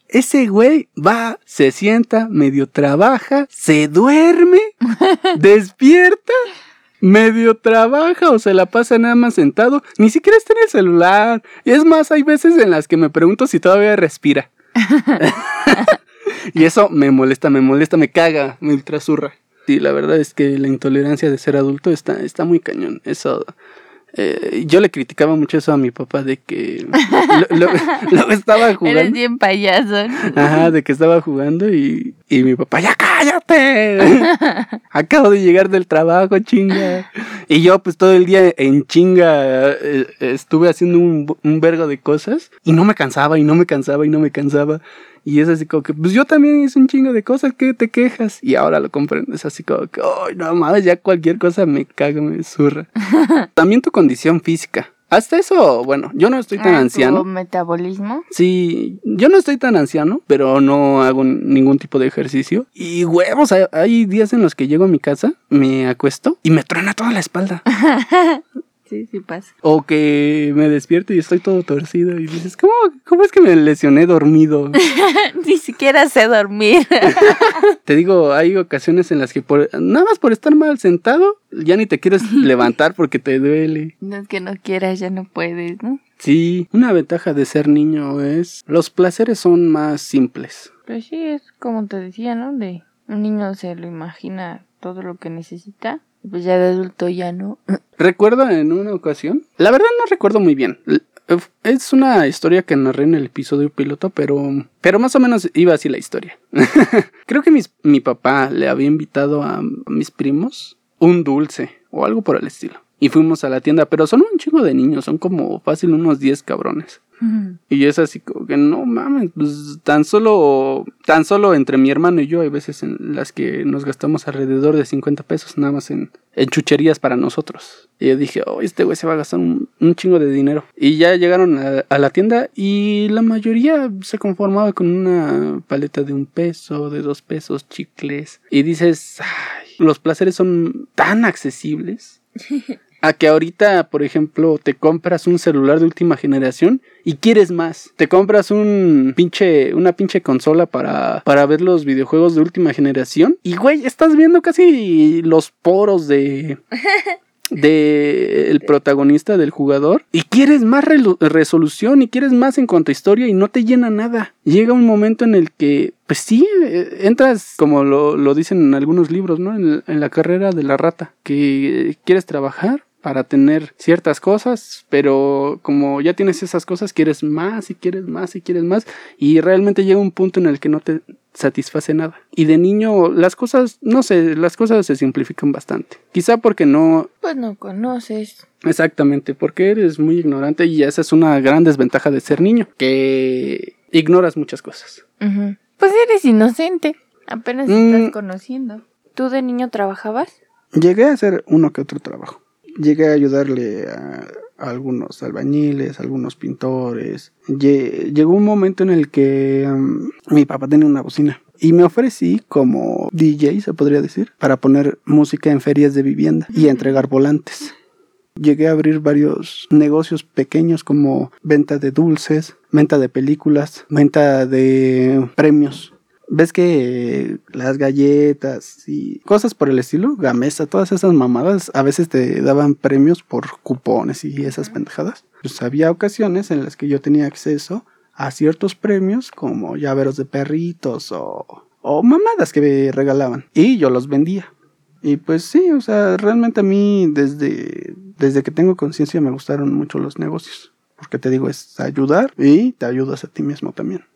Ese güey va, se sienta, medio trabaja, se duerme, despierta, medio trabaja o se la pasa nada más sentado, ni siquiera está en el celular. Y es más, hay veces en las que me pregunto si todavía respira. y eso me molesta, me molesta, me caga, me ultrasurra. Sí, la verdad es que la intolerancia de ser adulto está, está muy cañón. Eso. Eh, yo le criticaba mucho eso a mi papá de que lo, lo- lo estaba Eres jugando. bien payaso. ¿no? Ajá, de que estaba jugando y, y mi papá, ¡ya cállate! Acabo de llegar del trabajo, chinga. Y yo, pues todo el día en chinga eh, estuve haciendo un, un vergo de cosas y no me cansaba y no me cansaba y no me cansaba. Y es así como que, pues yo también hice un chingo de cosas, ¿qué te quejas? Y ahora lo comprendo, es así como que, ¡ay, no mames! Ya cualquier cosa me caga, me zurra. También tu condición física. Hasta eso, bueno, yo no estoy tan Ah, anciano. ¿tu metabolismo? Sí, yo no estoy tan anciano, pero no hago ningún tipo de ejercicio. Y huevos, hay, hay días en los que llego a mi casa, me acuesto y me truena toda la espalda. Sí, sí pasa. O que me despierto y estoy todo torcido y dices, ¿cómo, cómo es que me lesioné dormido? Ni siquiera sé dormir. Te digo, hay ocasiones en las que por, nada más por estar mal sentado, ya ni te quieres levantar porque te duele. no es que no quieras, ya no puedes, ¿no? Sí, una ventaja de ser niño es los placeres son más simples. Pues sí, es como te decía, ¿no? De un niño se lo imagina todo lo que necesita. Pues ya de adulto ya no. Recuerdo en una ocasión, la verdad no recuerdo muy bien. L- Es una historia que narré en el episodio piloto, pero, pero más o menos iba así la historia. Creo que mi papá le había invitado a mis primos un dulce o algo por el estilo. Y fuimos a la tienda, pero son un chingo de niños, son como fácil unos 10 cabrones. Y es así como que no mames, pues tan solo, tan solo entre mi hermano y yo hay veces en las que nos gastamos alrededor de 50 pesos nada más en, en chucherías para nosotros. Y yo dije, oh, este güey se va a gastar un, un chingo de dinero. Y ya llegaron a, a la tienda y la mayoría se conformaba con una paleta de un peso, de dos pesos, chicles. Y dices, ay, los placeres son tan accesibles. A que ahorita, por ejemplo, te compras un celular de última generación y quieres más. Te compras un pinche, una pinche consola para, para ver los videojuegos de última generación. Y güey, estás viendo casi los poros de. de el protagonista del jugador y quieres más resolución y quieres más en cuanto a historia y no te llena nada. Llega un momento en el que, pues sí, eh, entras, como lo, lo dicen en algunos libros, ¿no? En, en la carrera de la rata, que quieres trabajar para tener ciertas cosas, pero como ya tienes esas cosas, quieres más y quieres más y quieres más y realmente llega un punto en el que no te satisface nada. Y de niño las cosas, no sé, las cosas se simplifican bastante. Quizá porque no, Pues no conoces. exactamente, porque eres muy ignorante y esa es una gran desventaja de ser niño, que ignoras muchas cosas. Pues eres inocente. Apenas Mm. estás conociendo. ¿Tú de niño trabajabas? Llegué a hacer uno que otro trabajo. Llegué a ayudarle a, a algunos albañiles, a algunos pintores. Lle- llegó un momento en el que mm, mi papá tenía una bocina y me ofrecí como DJ, se podría decir, para poner música en ferias de vivienda y entregar volantes. Llegué a abrir varios negocios pequeños como venta de dulces, venta de películas, venta de premios. ¿Ves que las galletas y cosas por el estilo, Gamesa, todas esas mamadas, a veces te daban premios por cupones y esas pendejadas? Pues había ocasiones en las que yo tenía acceso a ciertos premios como llaveros de perritos o, o mamadas que me regalaban y yo los vendía. Y pues sí, o sea, realmente a mí desde, desde que tengo conciencia me gustaron mucho los negocios. Porque te digo, es ayudar y te ayudas a ti mismo también.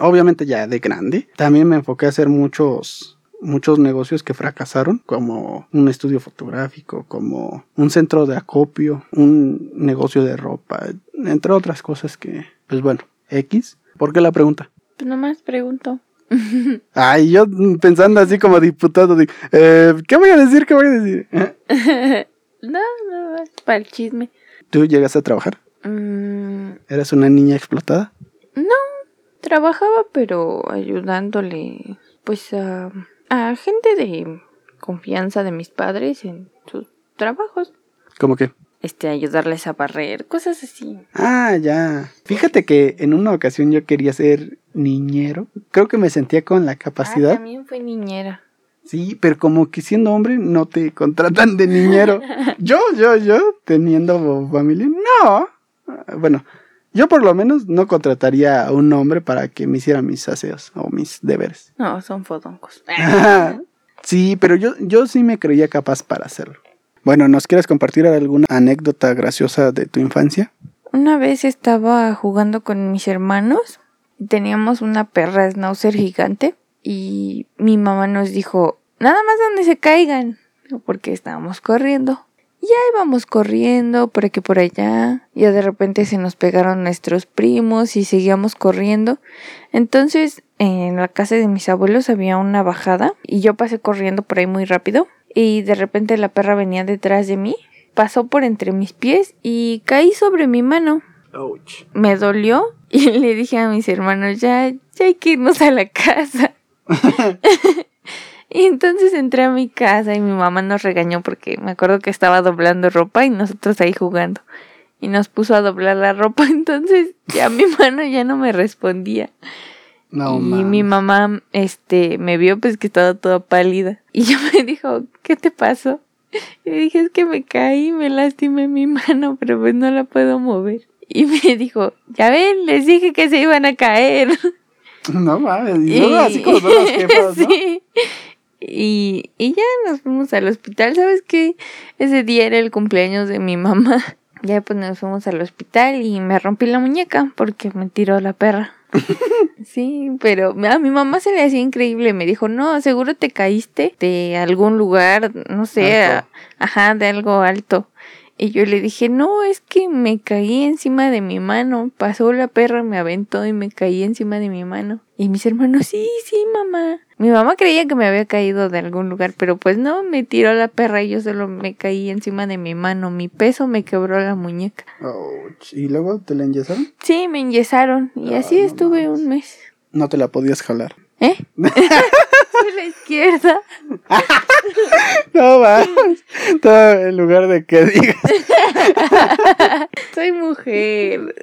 Obviamente ya de grande. También me enfoqué a hacer muchos, muchos negocios que fracasaron, como un estudio fotográfico, como un centro de acopio, un negocio de ropa, entre otras cosas que, pues bueno, X. ¿Por qué la pregunta? Pues nomás pregunto. Ay, yo pensando así como diputado, eh, ¿qué voy a decir? ¿Qué voy a decir? ¿Eh? No, no, es para el chisme. ¿Tú llegas a trabajar? Mm, ¿Eras una niña explotada? Trabajaba, pero ayudándole, pues, a, a gente de confianza de mis padres en sus trabajos. ¿Cómo que? Este, ayudarles a barrer, cosas así. Ah, ya. Fíjate que en una ocasión yo quería ser niñero. Creo que me sentía con la Ah, capacidad. también fue niñera. Sí, pero como que siendo hombre no te contratan de niñero. yo, yo, yo, teniendo familia, no. Ah, Bueno, yo por lo menos no contrataría a un hombre para que me hiciera mis aseos o mis deberes. No, son fodoncos. sí, pero yo, yo sí me creía capaz para hacerlo. Bueno, ¿nos quieres compartir alguna anécdota graciosa de tu infancia? Una vez estaba jugando con mis hermanos y teníamos una perra schnauzer gigante y mi mamá nos dijo, nada más donde se caigan, porque estábamos corriendo. Y ahí íbamos corriendo por aquí por allá, ya de repente se nos pegaron nuestros primos y seguíamos corriendo. Entonces, en la casa de mis abuelos había una bajada y yo pasé corriendo por ahí muy rápido y de repente la perra venía detrás de mí pasó por entre mis pies y caí sobre mi mano. Ouch. Me dolió y le dije a mis hermanos, ya, ya hay que irnos a la casa. y entonces entré a mi casa y mi mamá nos regañó porque me acuerdo que estaba doblando ropa y nosotros ahí jugando. Y nos puso a doblar la ropa, entonces ya mi mano ya no me respondía. No, y mi mamá este me vio pues que estaba toda pálida y yo me dijo qué te pasó y le dije es que me caí me lastimé mi mano pero pues no la puedo mover y me dijo ya ven les dije que se iban a caer No mames. Y luego así como son las jefas, ¿no? Sí. Y, y ya nos fuimos al hospital. Sabes qué ese día era el cumpleaños de mi mamá. Ya pues nos fuimos al hospital y me rompí la muñeca porque me tiró la perra. Sí, pero a mi mamá se le hacía increíble. Me dijo, no, seguro te caíste de algún lugar, no sé, a- ajá, de algo alto. Y yo le dije, no, es que me caí encima de mi mano. Pasó la perra, me aventó y me caí encima de mi mano. Y mis hermanos, sí, sí, mamá. Mi mamá creía que me había caído de algún lugar, pero pues no, me tiró la perra y yo solo me caí encima de mi mano. Mi peso me quebró la muñeca. Ouch. ¿Y luego te la enyesaron? Sí, me enyesaron y así Ay, no estuve un mes. No te la podías jalar. ¿Eh? Soy la izquierda. No mames. Todo en lugar de que digas. Soy mujer.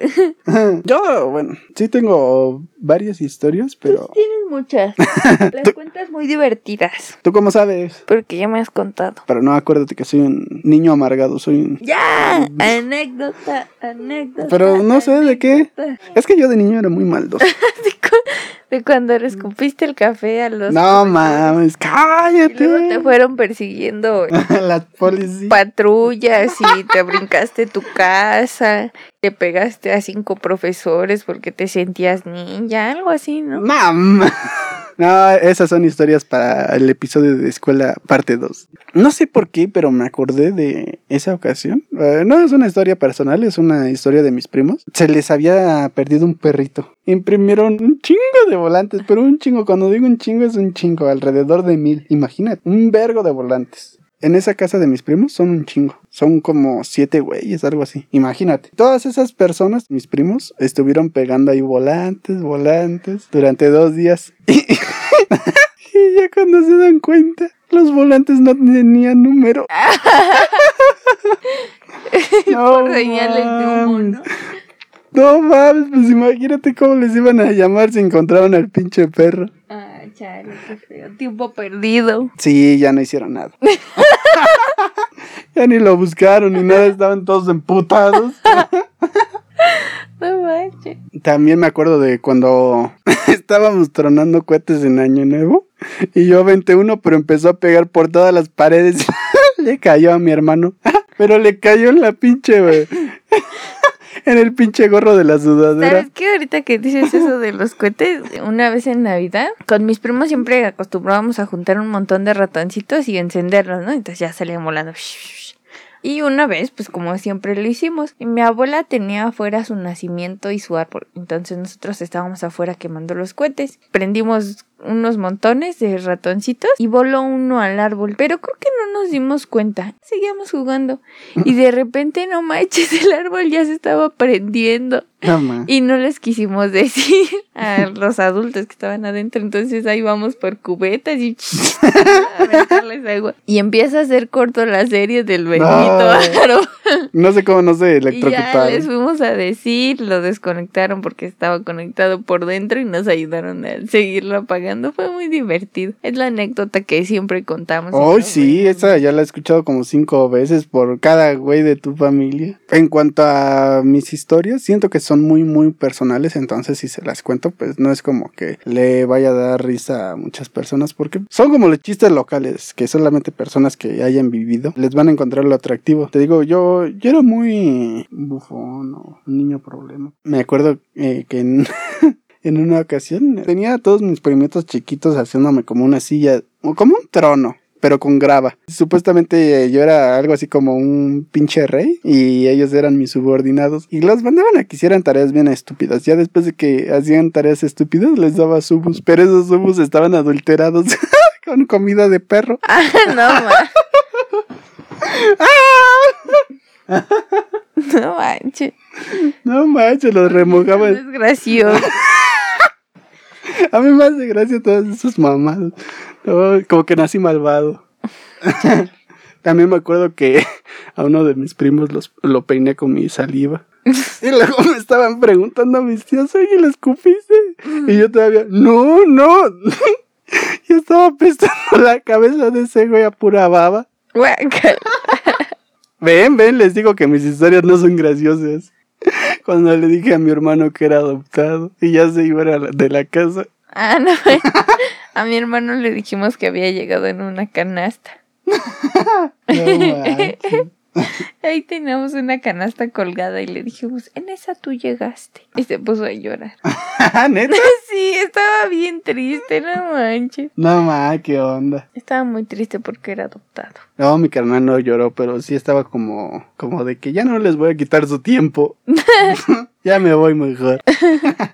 Yo, bueno, sí tengo varias historias, pero Tienes muchas. Las cuentas muy divertidas. ¿tú cómo sabes? Porque ya me has contado. Pero no, acuérdate que soy un niño amargado, soy un... ¡Ya! Anécdota, anécdota. Pero no sé de qué. Es que yo de niño era muy maldoso. De, cu- de cuando le escupiste el café a los. No mames, Y luego te cállate. fueron persiguiendo La policía. patrullas y te brincaste tu casa, te pegaste a cinco profesores porque te sentías ninja, algo así, ¿no? Mam. No, esas son historias para el episodio de escuela parte 2. No sé por qué, pero me acordé de esa ocasión. Eh, no es una historia personal, es una historia de mis primos. Se les había perdido un perrito. Imprimieron un chingo de volantes, pero un chingo, cuando digo un chingo es un chingo, alrededor de mil. Imagínate, un vergo de volantes. En esa casa de mis primos son un chingo. Son como siete güeyes, algo así. Imagínate. Todas esas personas, mis primos, estuvieron pegando ahí volantes, volantes, durante dos días. Y, ya cuando se dan cuenta, los volantes no tenían número. no, Por señales de humo. ¿no? No mames, pues imagínate cómo les iban a llamar si encontraban al pinche perro. Chale, qué feo. Tiempo perdido. Sí, ya no hicieron nada. ya ni lo buscaron ni nada, estaban todos emputados. No manches. También me acuerdo de cuando estábamos tronando cohetes en Año Nuevo y yo aventé uno, pero empezó a pegar por todas las paredes. le cayó a mi hermano, pero le cayó en la pinche, güey. en el pinche gorro de la sudadera. ¿Sabes qué? Ahorita que dices eso de los cohetes, una vez en Navidad, con mis primos siempre acostumbrábamos a juntar un montón de ratoncitos y encenderlos, ¿no? Entonces ya salían volando. Y una vez, pues como siempre lo hicimos, mi abuela tenía afuera su nacimiento y su árbol. Entonces nosotros estábamos afuera quemando los cohetes. Prendimos unos montones de ratoncitos y voló uno al árbol. Pero creo que no nos dimos cuenta. Seguíamos jugando. Y de repente, no manches, el árbol ya se estaba prendiendo. No. Y no les quisimos decir a los adultos que estaban adentro. Entonces ahí vamos por cubetas y a agua. Y empieza a ser corto la serie del bendito No. árbol. No sé cómo no se Y ya electrocutaron. les fuimos a decir, lo desconectaron porque estaba conectado por dentro y nos ayudaron a seguirlo apagando. Fue muy divertido. Es la anécdota que siempre contamos. Hoy sí, esa ya la he escuchado como cinco veces por cada güey de tu familia. En cuanto a mis historias, siento que son muy, muy personales, entonces si se las cuento, pues no es como que le vaya a dar risa a muchas personas, porque son como los chistes locales, que solamente personas que hayan vivido les van a encontrar lo atractivo. Te digo, yo, yo era muy bufón o un niño problema. Me acuerdo eh, que en... En una ocasión tenía a todos mis primitos chiquitos haciéndome como una silla, o como un trono, pero con grava. Supuestamente yo era algo así como un pinche rey y ellos eran mis subordinados y los mandaban a que hicieran tareas bien estúpidas. Ya después de que hacían tareas estúpidas les daba subus, pero esos subus estaban adulterados con comida de perro. Ah, no, ma. No manches. No manches, los remojaba. Es gracioso. A mí me hace gracia todas esas mamadas. No, como que nací malvado. También me acuerdo que a uno de mis primos los, lo peiné con mi saliva. Y luego me estaban preguntando a mis tías, oye, ¿le escupiste? Y yo todavía, no, no. Yo estaba apestando la cabeza de ese güey a pura baba. Ven, ven, les digo que mis historias no son graciosas. Cuando le dije a mi hermano que era adoptado y ya se iba a la- de la casa. Ah, no. A mi hermano le dijimos que había llegado en una canasta. No. Ahí teníamos una canasta colgada y le dijimos, en esa tú llegaste. Y se puso a llorar. ¿Neta? Sí, estaba bien triste, no manches. No ma, qué onda. Estaba muy triste porque era adoptado. No, mi carnal no lloró, pero sí estaba como, como de que ya no les voy a quitar su tiempo. ya me voy mejor.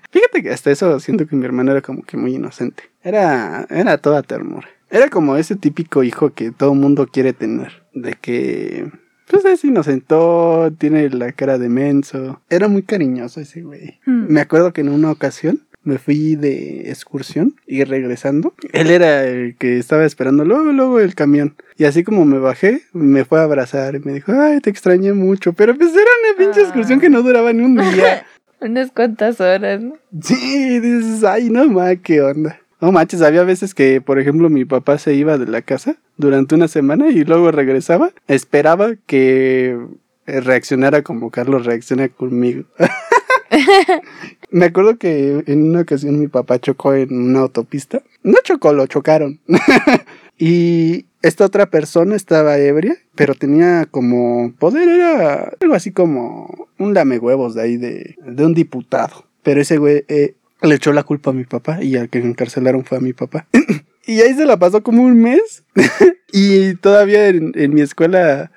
Fíjate que hasta eso siento que mi hermano era como que muy inocente. Era, era toda ternura. Era como ese típico hijo que todo mundo quiere tener. De que, pues es inocentón, tiene la cara de menso. Era muy cariñoso ese güey. Hmm. Me acuerdo que en una ocasión me fui de excursión y regresando, él era el que estaba esperando luego, luego el camión. Y así como me bajé, me fue a abrazar y me dijo, ay, te extrañé mucho. Pero pues era una pinche excursión que no duraba ni un día. Unas cuantas horas, ¿no? Sí, dices, ay, no ma, qué onda. No manches, había veces que, por ejemplo, mi papá se iba de la casa durante una semana y luego regresaba. Esperaba que eh, reaccionara como Carlos reacciona conmigo. Me acuerdo que en una ocasión mi papá chocó en una autopista. No chocó, lo chocaron. y esta otra persona estaba ebria, pero tenía como poder, era algo así como un lame huevos de ahí de, de un diputado. Pero ese güey eh, le echó la culpa a mi papá y al que encarcelaron fue a mi papá. y ahí se la pasó como un mes. y todavía en, en mi escuela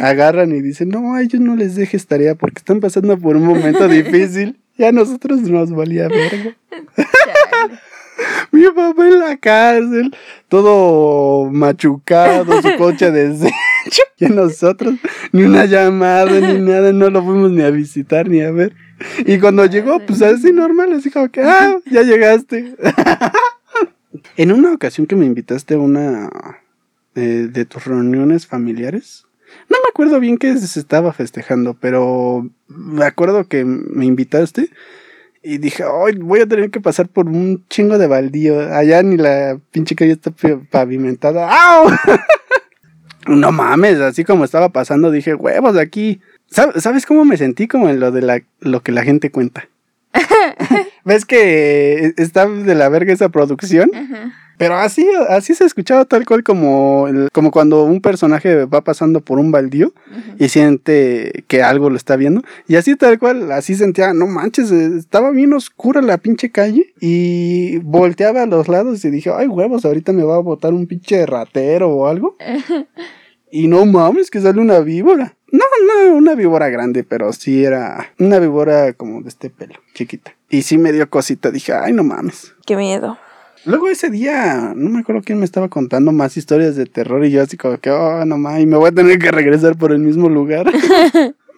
agarran y dicen, no, a ellos no les dejes tarea porque están pasando por un momento difícil. Y a nosotros nos valía verga. Mi papá en la cárcel, todo machucado, su coche deshecho. Y a nosotros, ni una llamada, ni nada, no lo fuimos ni a visitar ni a ver. Y cuando llegó, pues así normal, así como que, ah, ya llegaste. en una ocasión que me invitaste a una eh, de tus reuniones familiares, no me acuerdo bien qué se estaba festejando, pero me acuerdo que me invitaste y dije, hoy voy a tener que pasar por un chingo de baldío. Allá ni la pinche calle está pa- pavimentada. ¡Au! no mames, así como estaba pasando, dije, huevos de aquí. ¿Sab- ¿Sabes cómo me sentí? Como en lo de la, lo que la gente cuenta. ¿Ves que está de la verga esa producción? Ajá. Pero así, así se escuchaba tal cual como, el- como cuando un personaje va pasando por un baldío y siente que algo lo está viendo. Y así tal cual, así sentía, no manches, eh, estaba bien oscura la pinche calle y volteaba a los lados y dije, ay huevos, ahorita me va a botar un pinche ratero o algo. Y no mames, que sale una víbora. No, no, una víbora grande, pero sí era una víbora como de este pelo, chiquita. Y sí me dio cosita, dije, ay no mames. Qué miedo. Luego ese día, no me acuerdo quién me estaba contando más historias de terror y yo así como que, oh, no mames, me voy a tener que regresar por el mismo lugar.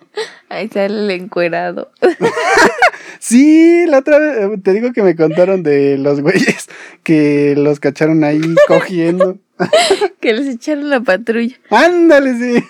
Ahí sale el encuerado. sí, la otra vez, eh, te digo que me contaron de los güeyes que los cacharon ahí cogiendo. que les echaron la patrulla. Ándale, sí.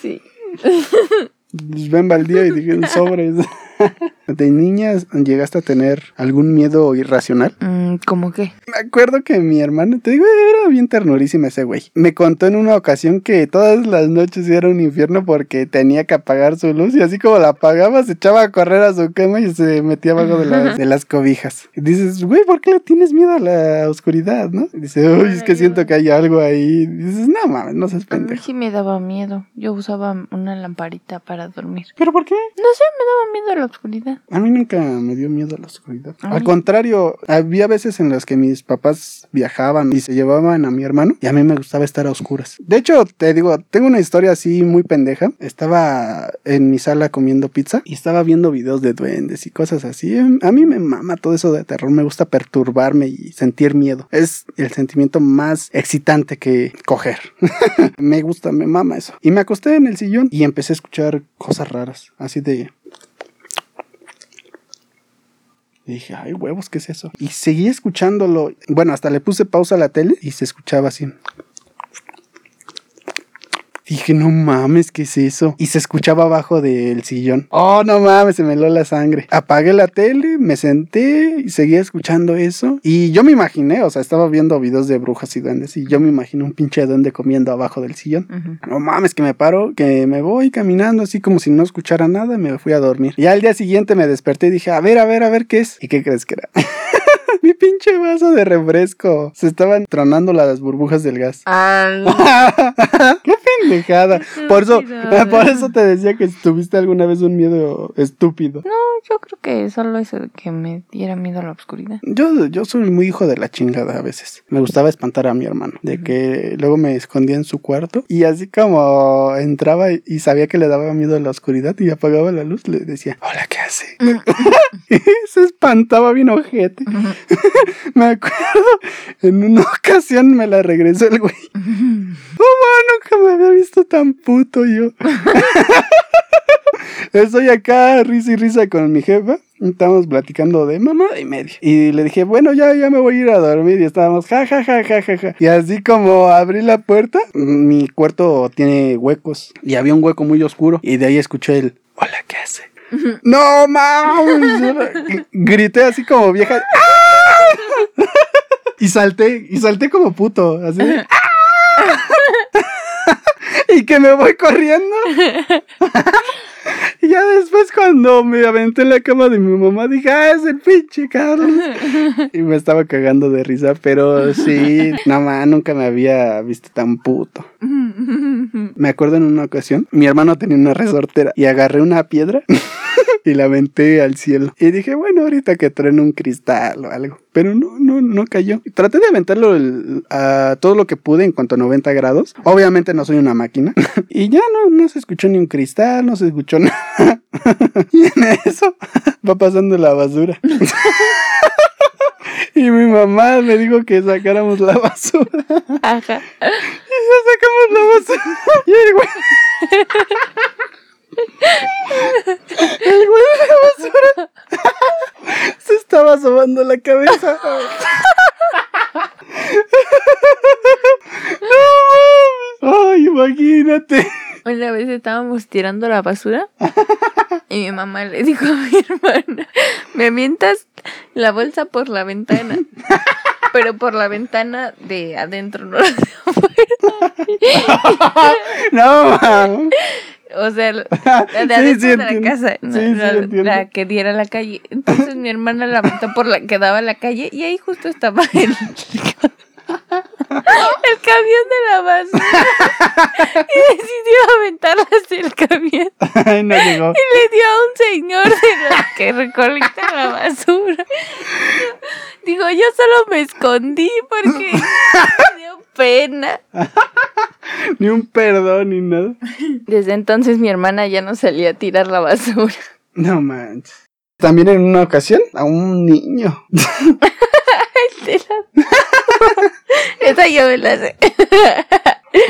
Sí. Pues ven baldío y dije, sobres. ¿De niñas llegaste a tener algún miedo irracional? Mm, ¿Cómo qué? Me acuerdo que mi hermano, te digo, era bien ternurísima ese güey. Me contó en una ocasión que todas las noches era un infierno porque tenía que apagar su luz y así como la apagaba se echaba a correr a su cama y se metía abajo de las, de las cobijas. Y dices, güey, ¿por qué le tienes miedo a la oscuridad, no? Y dice, uy, es que siento que hay algo ahí. Y dices, no mames, no seas A mí pendejo. sí me daba miedo. Yo usaba una lamparita para dormir. ¿Pero por qué? No sé, me daba miedo la oscuridad. A mí nunca me dio miedo la oscuridad. Ay. Al contrario, había veces en las que mis papás viajaban y se llevaban a mi hermano y a mí me gustaba estar a oscuras. De hecho, te digo, tengo una historia así muy pendeja. Estaba en mi sala comiendo pizza y estaba viendo videos de duendes y cosas así. A mí me mama todo eso de terror. Me gusta perturbarme y sentir miedo. Es el sentimiento más excitante que coger. me gusta, me mama eso. Y me acosté en el sillón y empecé a escuchar cosas raras. Así de... Y dije, ay, huevos, ¿qué es eso? Y seguí escuchándolo. Bueno, hasta le puse pausa a la tele y se escuchaba así. Dije, no mames, ¿qué es eso? Y se escuchaba abajo del sillón. Oh, no mames, se me heló la sangre. Apagué la tele, me senté y seguía escuchando eso. Y yo me imaginé, o sea, estaba viendo videos de brujas y duendes y yo me imaginé un pinche duende comiendo abajo del sillón. No mames, que me paro, que me voy caminando así como si no escuchara nada, me fui a dormir. Y al día siguiente me desperté y dije, a ver, a ver, a ver qué es. ¿Y qué crees que era? Mi pinche vaso de refresco. Se estaban tronando las burbujas del gas. Ah, ¡Qué pendejada! Por eso, por eso te decía que tuviste alguna vez un miedo estúpido. no, yo creo que solo eso de que me diera miedo a la oscuridad. Yo, yo soy muy hijo de la chingada a veces. Me gustaba espantar a mi hermano. De que luego me escondía en su cuarto. Y así como entraba y- sabía que le daba miedo a la oscuridad y apagaba la luz, le decía, hola, ¿qué hace? y se espantaba bien ojete. me acuerdo, en una ocasión me la regresó el güey. Oh, man, nunca me había visto tan puto yo. Estoy acá, risa y risa con mi jefa. Estábamos platicando de mamá y media. Y le dije, bueno, ya, ya me voy a ir a dormir. Y estábamos, ja, ja, ja, ja, ja, ja. Y así como abrí la puerta, mi cuarto tiene huecos. Y había un hueco muy oscuro. Y de ahí escuché el, hola, ¿qué hace? no mames. Grité así como vieja. ¡Ah! Y salté, y salté como puto, así. y que me voy corriendo. y ya después cuando me aventé en la cama de mi mamá dije, ah, es el pinche Carlos. y me estaba cagando de risa, pero sí, nada más nunca me había visto tan puto. Me acuerdo en una ocasión, mi hermano tenía una resortera y agarré una piedra y la aventé al cielo. Y dije, bueno, ahorita que truene un cristal o algo. Pero no, no, no cayó. Traté de aventarlo el- a todo lo que pude en cuanto a 90 grados. Obviamente no soy una máquina. y ya no, no se escuchó ni un cristal, no se escuchó nada. y en eso va pasando la basura. y mi mamá me dijo que sacáramos la basura. Ajá. Y ya sacamos la basura. Y el güey. El güey de la basura. Se estaba sobando la cabeza. No mames. Ay, imagínate. Una vez estábamos tirando la basura y mi mamá le dijo a mi hermana, me avientas la bolsa por la ventana, pero por la ventana de adentro, no la de afuera. No mames. O sea, de adentro sí, de la casa, Sí, la que diera a la calle. Entonces mi hermana la aventó por la que daba a la calle y ahí justo estaba el, el camión de la basura y decidió aventarla hacia el camión. Ay, no llegó. Y le dio a un señor de los que recolecta la basura. Digo, yo solo me escondí porque me dio pena. Ni un perdón ni nada. Desde entonces mi hermana ya no salía a tirar la basura. No manches. También en una ocasión a un niño. La- Esa yo me la sé.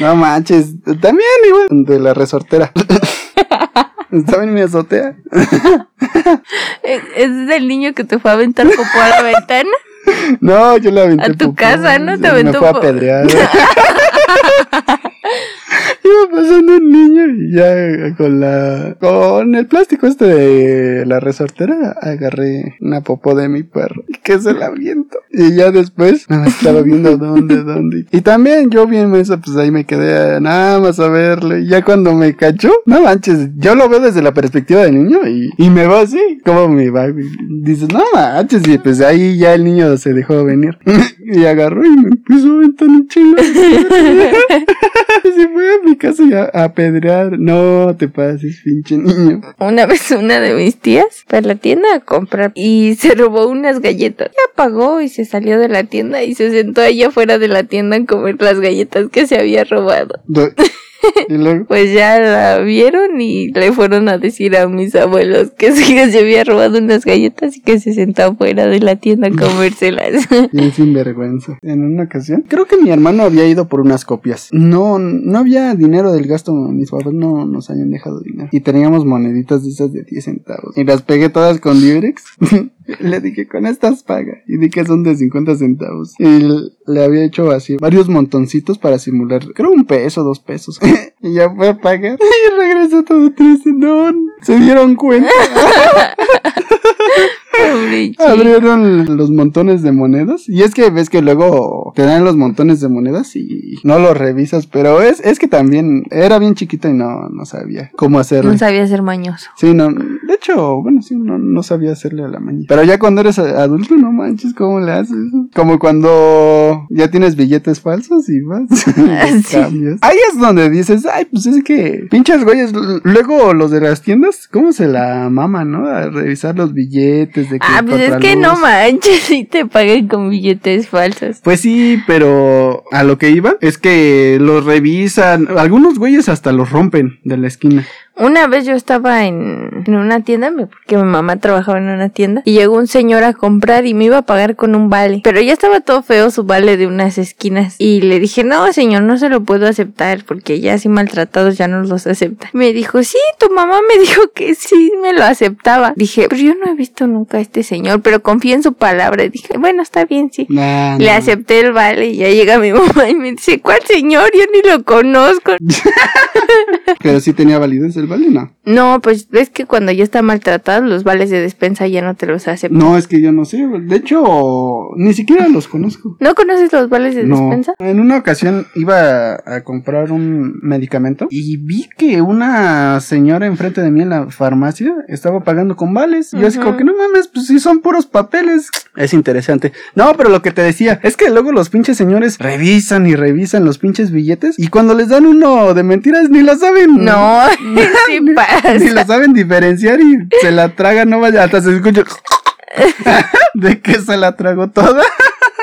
No manches. También igual. De la resortera. Estaba en mi azotea. Es, es del niño que te fue a aventar popó a la ventana. No, yo la aventé. A tu popó. casa, ¿no? Te Me aventó fue a apedrear. Iba pasando y ya con la. Con el plástico este de la resortera agarré una popó de mi perro. Y que se la aviento. Y ya después nada estaba viendo dónde, dónde. Y también yo bien eso, pues ahí me quedé nada más a verlo. Y ya cuando me cachó, no manches, yo lo veo desde la perspectiva del niño y, y me va así, como me va. Dices, no manches, y pues ahí ya el niño se dejó venir. y agarró y me empezó a aventar un chingo. y se fue a mi casa y a, a apedrear. No te pases, pinche niño. Una vez una de mis tías fue a la tienda a comprar y se robó unas galletas. Ya pagó y se salió de la tienda y se sentó allá afuera de la tienda a comer las galletas que se había robado. Do- y luego, Pues ya la vieron y le fueron a decir a mis abuelos que se había robado unas galletas y que se sentó afuera de la tienda a comérselas. bien sinvergüenza. En una ocasión, creo que mi hermano había ido por unas copias. No, no había dinero del gasto. Mis papás no nos habían dejado dinero. Y teníamos moneditas de esas de 10 centavos. Y las pegué todas con Librex. Le dije, con estas paga. Y di que son de 50 centavos. Y le había hecho así varios montoncitos para simular, creo un peso, dos pesos. y ya fue a pagar. Y regresó todo triste. No, se dieron cuenta. Abrieron los montones de monedas. Y es que ves que luego te dan los montones de monedas y no los revisas. Pero es, es que también era bien chiquito y no, no sabía cómo hacerlo. No sabía ser mañoso. Sí, no. De hecho, bueno, sí, no, no sabía hacerle a la mañana. Pero ya cuando eres adulto, no manches, ¿cómo le haces? Como cuando ya tienes billetes falsos y vas. Sí. cambias. Ahí es donde dices, ay, pues es que pinches güeyes. Luego los de las tiendas, ¿cómo se la maman, no? A revisar los billetes de que Ah, pues es que no manches si te pagan con billetes falsos. Pues sí, pero a lo que iba es que los revisan. Algunos güeyes hasta los rompen de la esquina. Una vez yo estaba en, en una tienda, porque mi mamá trabajaba en una tienda, y llegó un señor a comprar y me iba a pagar con un vale. Pero ya estaba todo feo su vale de unas esquinas. Y le dije, no, señor, no se lo puedo aceptar, porque ya así maltratados ya no los acepta. Me dijo, sí, tu mamá me dijo que sí me lo aceptaba. Dije, pero yo no he visto nunca a este señor, pero confío en su palabra. Y dije, bueno, está bien, sí. Nah, Le acepté el vale y ya llega mi mamá y me dice, ¿cuál señor? Yo ni lo conozco. Pero sí tenía validez el no. Pues es que cuando ya está maltratado, los vales de despensa ya no te los aceptan. No, es que yo no sé. De hecho, ni siquiera los conozco. ¿No conoces los vales de No. despensa? En una ocasión iba a comprar un medicamento y vi que una señora enfrente de mí en la farmacia estaba pagando con vales. Y yo así como que no mames, pues sí son puros papeles. Es interesante. No, pero lo que te decía es que luego los pinches señores revisan y revisan los pinches billetes y cuando les dan uno de mentiras ni lo saben. No, sí Ni lo pasa. saben diferenciar y se la tragan, no vaya, hasta se escucha de que se la tragó toda.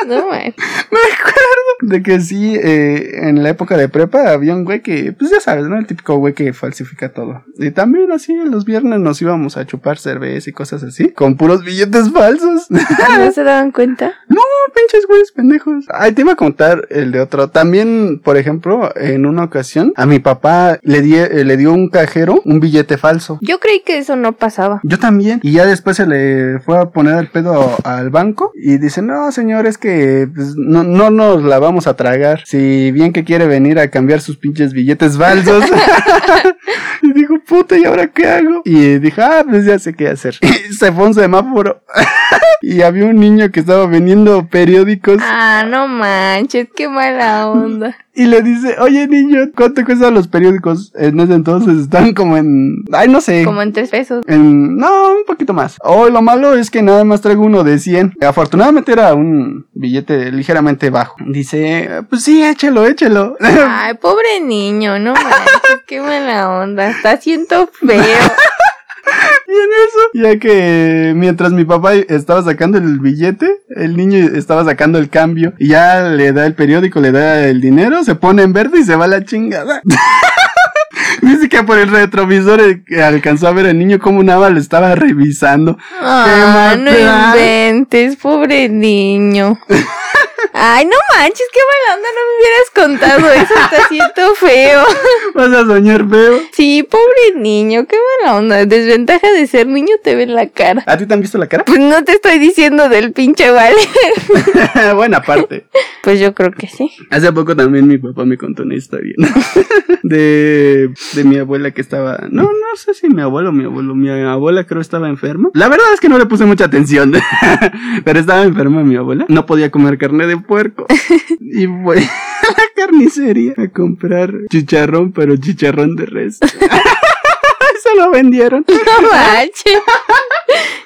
No, man. Me acuerdo de que sí, eh, en la época de prepa había un güey que, pues ya sabes, ¿no? El típico güey que falsifica todo. Y también así, los viernes nos íbamos a chupar cerveza y cosas así, con puros billetes falsos. ¿No se daban cuenta? no, pinches güeyes pendejos. Ay, te iba a contar el de otro. También, por ejemplo, en una ocasión, a mi papá le, di, eh, le dio un cajero un billete falso. Yo creí que eso no pasaba. Yo también. Y ya después se le fue a poner el pedo al banco y dice, no, señor, es que pues, no, no nos la vamos a tragar. Si bien que quiere venir a cambiar sus pinches billetes falsos. y dijo, puta, ¿y ahora qué hago? Y dije, ah, pues ya sé qué hacer. Y se fue un semáforo. y había un niño que estaba vendiendo periódicos. Ah, no manches, qué mala onda. Y le dice, oye niño, ¿cuánto cuestan los periódicos? En ese entonces están como en... Ay, no sé. Como en tres pesos. En- no, un poquito más. Oh, lo malo es que nada más traigo uno de 100. Afortunadamente era un billete ligeramente bajo. Dice, pues sí, échelo, échelo. Ay, pobre niño, no manches, qué mala onda. Está siento feo. y en eso, ya que mientras mi papá estaba sacando el billete, el niño estaba sacando el cambio. Y ya le da el periódico, le da el dinero, se pone en verde y se va a la chingada. Dice que por el retrovisor eh, alcanzó a ver el niño como nada lo estaba revisando. Ah, no inventes, pobre niño. Ay, no manches, qué mala onda, no me hubieras contado eso, está siento feo. Vas a soñar feo. Sí, pobre niño, qué mala onda. Desventaja de ser niño te ve en la cara. ¿A ti te han visto la cara? Pues no te estoy diciendo del pinche vale. Buena parte. Pues yo creo que sí. Hace poco también mi papá me contó una historia de, de mi abuela que estaba. No, no sé si mi abuelo o mi abuelo. Mi abuela creo estaba enferma. La verdad es que no le puse mucha atención. Pero estaba enferma mi abuela. No podía comer carne de puerco. Y fue a la carnicería a comprar chicharrón, pero chicharrón de res. Se lo vendieron. No manches.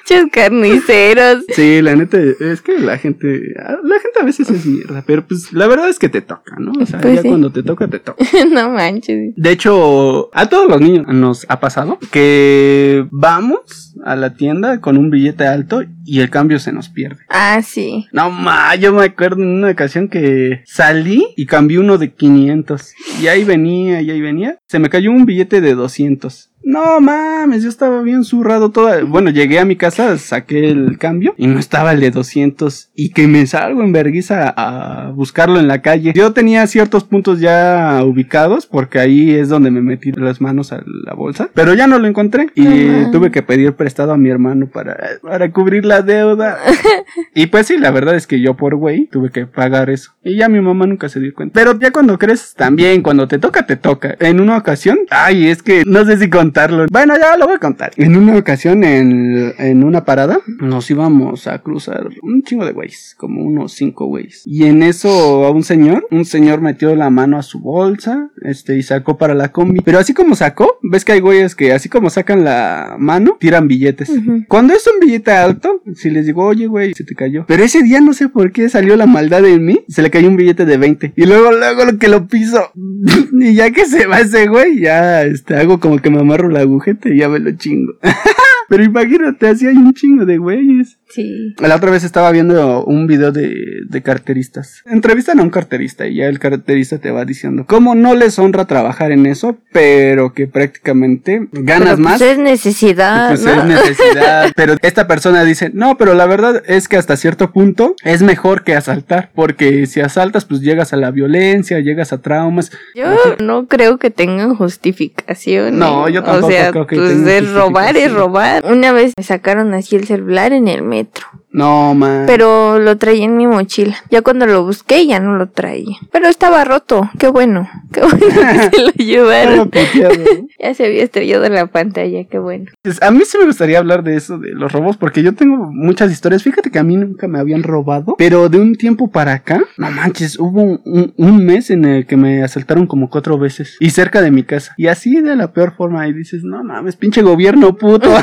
Chos carniceros. Sí, la neta, es que la gente, la gente a veces es mierda, pero pues la verdad es que te toca, ¿no? O sea, Pues ya sí. cuando te toca, te toca. No manches. De hecho, a todos los niños nos ha pasado que vamos a la tienda con un billete alto y el cambio se nos pierde. Ah, sí. No ma, yo me acuerdo en una ocasión que salí y cambié uno de 500 y ahí venía y ahí venía. Se me cayó un billete de 200. No mames, yo estaba bien zurrado toda. Bueno, llegué a mi casa, saqué el cambio y no estaba el de 200 y que me salgo en vergüenza a buscarlo en la calle. Yo tenía ciertos puntos ya ubicados porque ahí es donde me metí las manos a la bolsa, pero ya no lo encontré y Ajá. tuve que pedir prestado a mi hermano para, para cubrir la deuda. Y pues sí, la verdad es que yo por güey tuve que pagar eso. Y ya mi mamá nunca se dio cuenta. Pero ya cuando crees, también cuando te toca, te toca. En una ocasión, ay, es que no sé si contarlo. Bueno, ya lo voy a contar. En una ocasión, en, en una parada, nos íbamos a cruzar un chingo de güeyes, como unos cinco güeyes. Y en eso a un señor, un señor metió la mano a su bolsa, este, y sacó para la combi. Pero así como sacó, ves que hay güeyes que así como sacan la mano, tiran billetes. Ujú. Cuando es un billete alto, si les digo, oye, güey, se te cayó. Pero ese día no sé por qué salió la maldad en mí, se le cayó un billete de 20. Y luego, luego lo que lo piso. y ya que se va ese güey, ya este, hago como que me amarro la agujeta y ya me lo chingo. Pero imagínate, así hay un chingo de güeyes. Sí. La otra vez estaba viendo un video de, de carteristas. Entrevistan a un carterista y ya el carterista te va diciendo cómo no les honra trabajar en eso, pero que prácticamente ganas Pero, más. Pues es necesidad. Pues ¿no? es necesidad. Pero esta persona dice, no, pero la verdad es que hasta cierto punto es mejor que asaltar. Porque si asaltas, pues llegas a la violencia, llegas a traumas. Yo no creo que tengan justificación. No, yo tampoco O sea, creo que pues tengan es robar, es robar. Una vez me sacaron así el celular en el metro. No, man. Pero lo traía en mi mochila. Ya cuando lo busqué ya no lo traía. Pero estaba roto. Qué bueno. Qué bueno que se lo llevaron. Ya se había estrellado en la pantalla. Qué bueno. A mí sí me gustaría hablar de eso, de los robos, porque yo tengo muchas historias. Fíjate que a mí nunca me habían robado, pero de un tiempo para acá, no manches, hubo un, un- un mes en el que me asaltaron como cuatro veces y cerca de mi casa. Y así de la peor forma, y dices, no mames, pinche gobierno puto.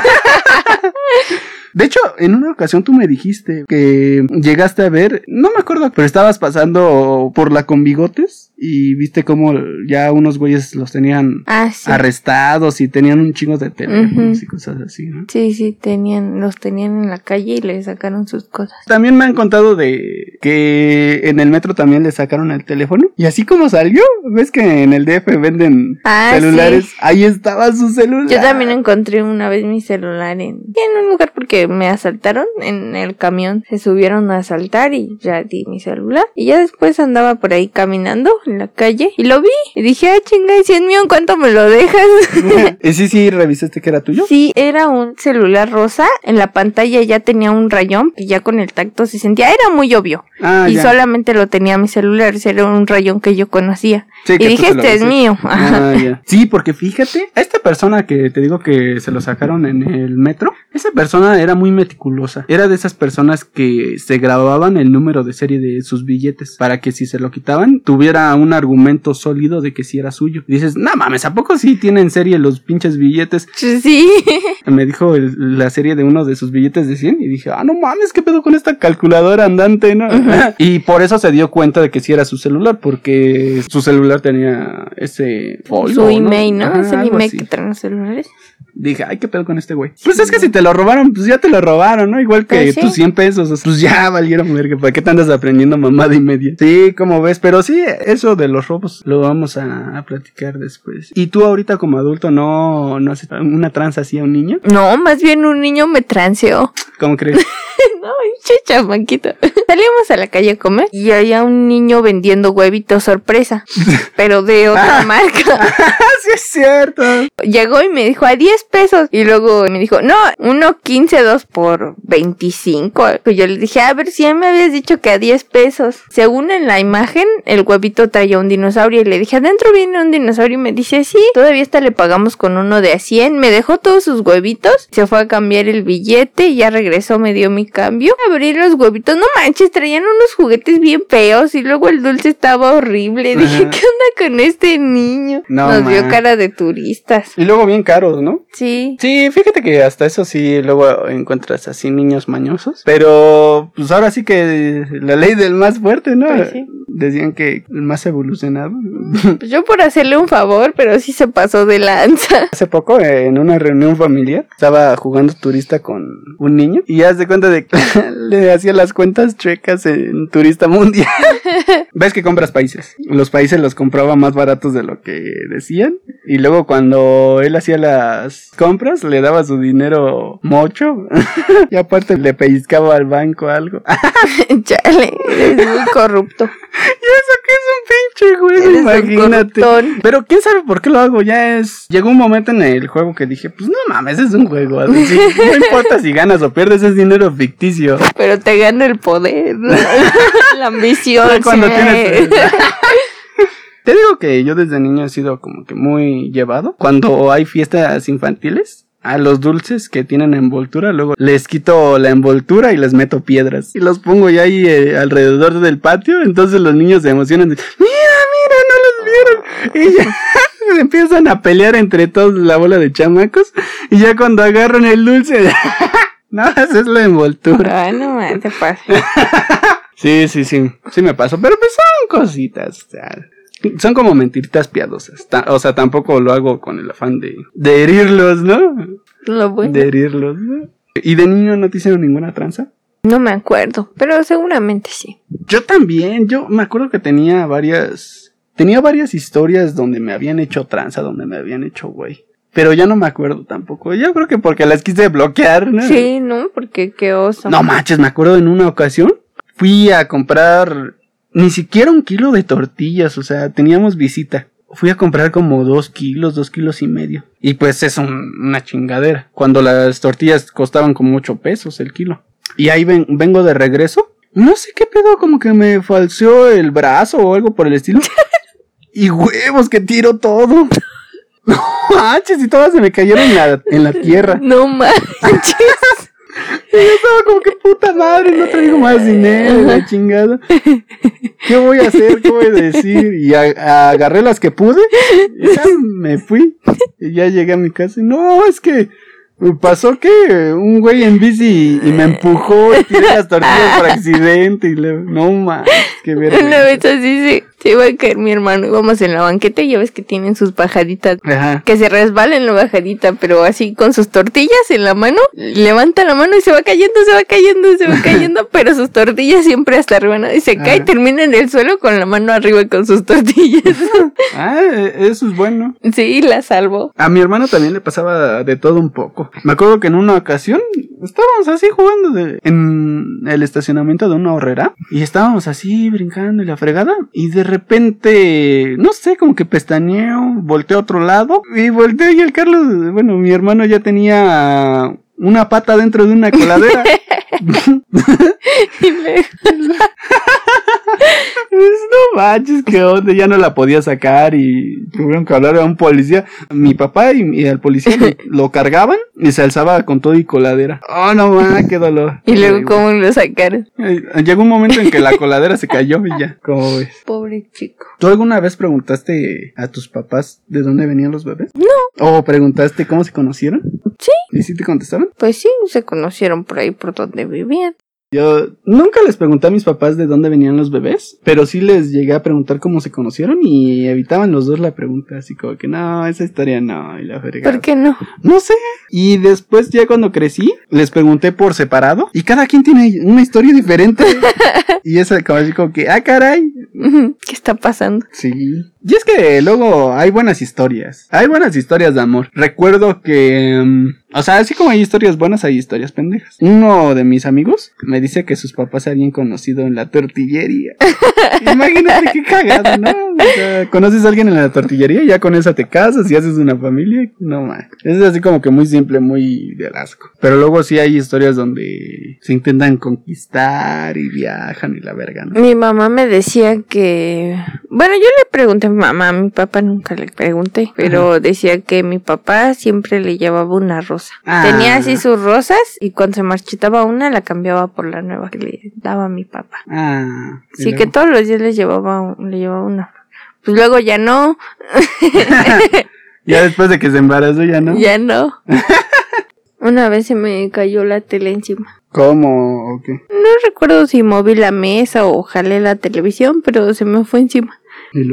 De hecho, en una ocasión tú me dijiste que llegaste a ver, no me acuerdo, pero estabas pasando por la con bigotes y viste cómo ya unos güeyes los tenían Ah, sí. arrestados y tenían un chingo de teléfonos y cosas así, ¿no? Sí, sí, tenían, los tenían en la calle y le sacaron sus cosas. También me han contado de que en el metro también le sacaron el teléfono. Y así como salió, ves que en el DF venden Ah, celulares. sí. Ahí estaba su celular. Yo también encontré una vez mi celular en, en un lugar porque me asaltaron en el camión. Se subieron a asaltar y ya di mi celular. Y ya después andaba por ahí caminando en la calle y lo vi. Y dije, ah, chinga, y si es mío, ¿en cuánto me lo dejas? ¿Y sí, sí, revisaste que era tuyo? Sí, era un celular rosa. En la pantalla ya tenía un rayón y ya con el tacto se sentía. Era muy obvio. Ah, y ya. solamente lo tenía mi celular. ese Era un rayón que yo conocía. Sí, que y dije, este es mío. Ah, ya. Sí, porque fíjate, a esta persona que te digo que se lo sacaron en el metro, esa persona era muy meticulosa. Era de esas personas que se grababan el número de serie de sus billetes para que si se lo quitaban tuviera un argumento sólido de que sí era suyo. Y dices, no mames, ¿a poco sí tienen serie los pinches billetes? Sí. Me dijo el- la serie de uno de sus billetes de 100 y dije, ah, no mames, ¿qué pedo con esta calculadora andante? ¿no? y por eso se dio cuenta de que sí era su celular, porque su celular tenía ese folio, Su email, ¿no? Ajá, es el algo email así. que traen los celulares. Dije, ay, qué pedo con este güey. Pues es que si te lo robaron, pues ya te lo robaron, ¿no? Igual que Pues sí. tus 100 pesos, pues ya valieron verga. ¿Para qué te andas aprendiendo mamada y media? Sí, como ves, pero sí, eso de los robos lo vamos a, a platicar después. ¿Y tú ahorita como adulto no, no haces una tranza así a un niño? No, más bien un niño me transeó. ¿Cómo crees? no, che chamaquito. Salimos a la calle a comer y había un niño vendiendo huevitos sorpresa, pero de otra marca. sí es cierto. Llegó y me dijo a 10 pesos y luego me dijo, no, uno 15, dos por 25. Pues yo le dije, a ver si ya me habías dicho que a 10 pesos. Según en la imagen, el huevito traía un dinosaurio y le dije, adentro viene un dinosaurio y me dice, sí, todavía hasta le pagamos con uno de a 100. Me dejó todos sus huevitos, se fue a cambiar el billete y ya regresó, me dio mi cambio, abrí los huevitos, no manches, traían unos juguetes bien feos y luego el dulce estaba horrible. Dije, ¿qué onda con este niño? No Nos man. cara de turistas. Y luego bien caros, ¿no? Sí. Sí, fíjate que hasta eso sí luego encuentras así niños mañosos. Pero pues ahora sí que la ley del más fuerte, ¿no? Pues sí. Decían que el más evolucionado. Pues yo por hacerle un favor, pero sí se pasó de lanza. Hace poco en una reunión familiar estaba jugando turista con un niño y haz de cuenta de que le hacía las cuentas chuecas en turista mundial. Ves que compras países. Los países los compraba más baratos de lo que decían y luego cuando él hacía las compras le daba su dinero mocho y aparte le pellizcaba al banco algo. Chale, eres muy corrupto. ¿Y eso qué pinche un Imagínate. Pero quién sabe por qué lo hago. Ya es. Llegó un momento en el juego que dije, pues no mames, es un juego. así, no importa si ganas o pierdes, es dinero ficticio. Pero te gana el poder, la ambición. Cuando sí. tienes. Te digo que yo desde niño he sido como que muy llevado. Cuando hay fiestas infantiles. A los dulces que tienen envoltura, luego les quito la envoltura y les meto piedras. Y los pongo ya ahí eh, alrededor del patio. Entonces los niños se emocionan. de, mira, mira, no los vieron. Y ya empiezan a pelear entre todos la bola de chamacos. Y ya cuando agarran el dulce, no, esa es la envoltura. Ay, no me te pasa. Sí, sí, sí, sí me pasó, pero pues son cositas, o sea, son como mentiritas piadosas, o sea, tampoco lo hago con el afán de, de herirlos, ¿no? Lo bueno. De herirlos, ¿no? ¿Y de niño no te hicieron ninguna tranza? No me acuerdo, pero seguramente sí. Yo también, yo me acuerdo que tenía varias, tenía varias historias donde me habían hecho tranza, donde me habían hecho güey. Pero ya no me acuerdo tampoco. Yo creo que porque las quise bloquear, ¿no? Sí, ¿no? Porque qué oso. No manches, me acuerdo en una ocasión fui a comprar ni siquiera un kilo de tortillas, o sea, teníamos visita. Fui a comprar como dos kilos, dos kilos y medio. Y pues es un- una chingadera. Cuando las tortillas costaban como ocho pesos el kilo. Y ahí ven- vengo de regreso. No sé qué pedo, como que me falseó el brazo o algo por el estilo. y huevos que tiro todo. No manches, y todas se me cayeron en la, en la tierra. No manches. Y yo estaba como que puta madre, no traigo más dinero, la chingada. ¿Qué voy a hacer? ¿Qué voy a decir? Y a- agarré las que pude y ya me fui. Y ya llegué a mi casa y no, es que pasó que un güey en bici y me empujó y tiré las tortillas por accidente y le, no más, Una verga. vez así se, se iba a caer mi hermano. Íbamos en la banqueta y ya ves que tienen sus bajaditas. Ajá. Que se resbala en la bajadita, pero así con sus tortillas en la mano, levanta la mano y se va cayendo, se va cayendo, se va cayendo, pero sus tortillas siempre hasta arriba, ¿no? Y se cae y Ajá. termina en el suelo con la mano arriba con sus tortillas. Ah, eso es bueno. sí, la salvó. A mi hermano también le pasaba de todo un poco. Me acuerdo que en una ocasión estábamos así jugando de- en el estacionamiento de una horrera y estábamos así brincando y la fregada y de repente, no sé, como que pestañeo, volteé a otro lado y volteé y el Carlos, bueno, mi hermano ya tenía una pata dentro de una coladera. No manches, qué onda, ya no la podía sacar y tuvieron que hablar a un policía. Mi papá y, y al policía lo, lo cargaban y se alzaba con todo y coladera. Oh, no mames, qué dolor. y luego, Ay, ¿cómo lo sacaron? Llegó un momento en que la coladera se cayó y ya, ¿cómo ves? Pobre chico. ¿Tú alguna vez preguntaste a tus papás de dónde venían los bebés? No. ¿O preguntaste cómo se conocieron? Sí. ¿Y si te contestaron? Pues sí, se conocieron por ahí por donde vivían. Yo nunca les pregunté a mis papás de dónde venían los bebés, pero sí les llegué a preguntar cómo se conocieron y evitaban los dos la pregunta, así como que no, esa historia no, y la fregada. ¿Por qué no? No sé. Y después ya cuando crecí, les pregunté por separado y cada quien tiene una historia diferente. y esa como así como que, ah, caray. ¿Qué está pasando? Sí. Y es que luego hay buenas historias. Hay buenas historias de amor. Recuerdo que... mm, o sea, así como hay historias buenas, hay historias pendejas. Uno de mis amigos me dice que sus papás se habían conocido en la tortillería. Imagínate qué cagado, ¿no? O sea, conoces a alguien en la tortillería y ya con esa te casas y haces una familia. No más. Es así como que muy simple, muy de asco. Pero luego sí hay historias donde se intentan conquistar y viajan y la verga, ¿no? Mi mamá me decía que... Bueno, yo le pregunté a mi mamá, a mi papá nunca le pregunté, pero decía que mi papá siempre le llevaba una rosa rosa. Ah. Tenía así sus rosas y cuando se marchitaba una la cambiaba por la nueva que le daba mi papá. Ah. y Sí, que todos los días le llevaba, le llevaba una. Pues luego ya no, Ya después de que se embarazó ya no. ya no. Una vez se me cayó la tele encima. ¿Cómo o qué? No recuerdo si moví la mesa o jalé la televisión, pero se me fue encima.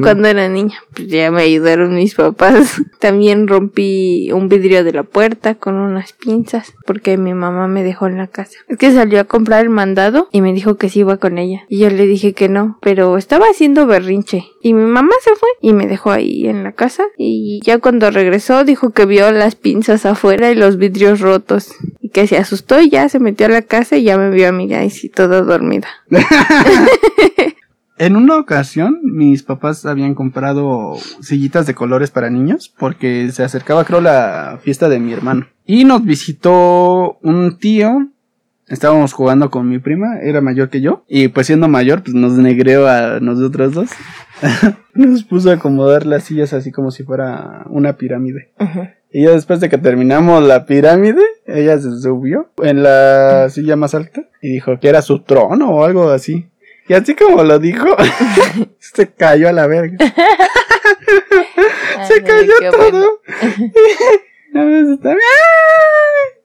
Cuando era niña, pues ya me ayudaron mis papás. También rompí un vidrio de la puerta con unas pinzas porque mi mamá me dejó en la casa. Es que salió a comprar el mandado y me dijo que sí iba con ella. Y yo le dije que no, pero estaba haciendo berrinche. Y mi mamá se fue y me dejó ahí en la casa. Y ya cuando regresó dijo que vio las pinzas afuera y los vidrios rotos. Y que se asustó y ya se metió a la casa y ya me vio a mí ahí sí toda dormida. En una ocasión, mis papás habían comprado sillitas de colores para niños porque se acercaba, creo, la fiesta de mi hermano. Y nos visitó un tío. Estábamos jugando con mi prima, era mayor que yo. Y pues siendo mayor, pues nos negreó a nosotros dos. nos puso a acomodar las sillas así como si fuera una pirámide. Y ya después de que terminamos la pirámide, ella se subió en la silla más alta y dijo que era su trono o algo así. Y así como lo dijo, se cayó a la verga. se cayó todo. bueno. ¡Ay!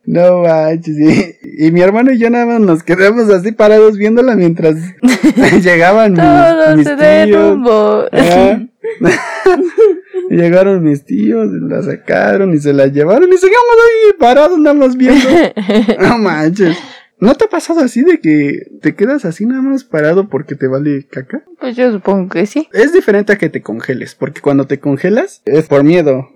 No manches. Y, y mi hermano y yo nada más nos quedamos así parados viéndola mientras llegaban mis, Todo mis se tíos. Llegaron mis tíos, la sacaron y se la llevaron y seguimos ahí parados nada más viendo. No manches. ¿No te ha pasado así de que te quedas así nada más parado porque te vale caca? Pues yo supongo que sí. Es diferente a que te congeles, porque cuando te congelas es por miedo.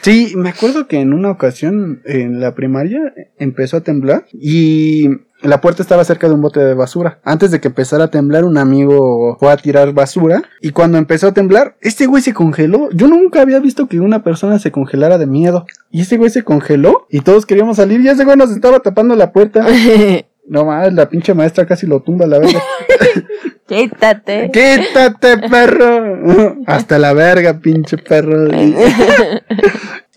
Sí, me acuerdo que en una ocasión en la primaria empezó a temblar y la puerta estaba cerca de un bote de basura. Antes de que empezara a temblar, un amigo fue a tirar basura y cuando empezó a temblar, este güey se congeló. Yo nunca había visto que una persona se congelara de miedo. Y ese güey se congeló y todos queríamos salir y ese güey nos estaba tapando la puerta. No más, la pinche maestra casi lo tumba la verga. Quítate. ¡Quítate, perro! Hasta la verga, pinche perro.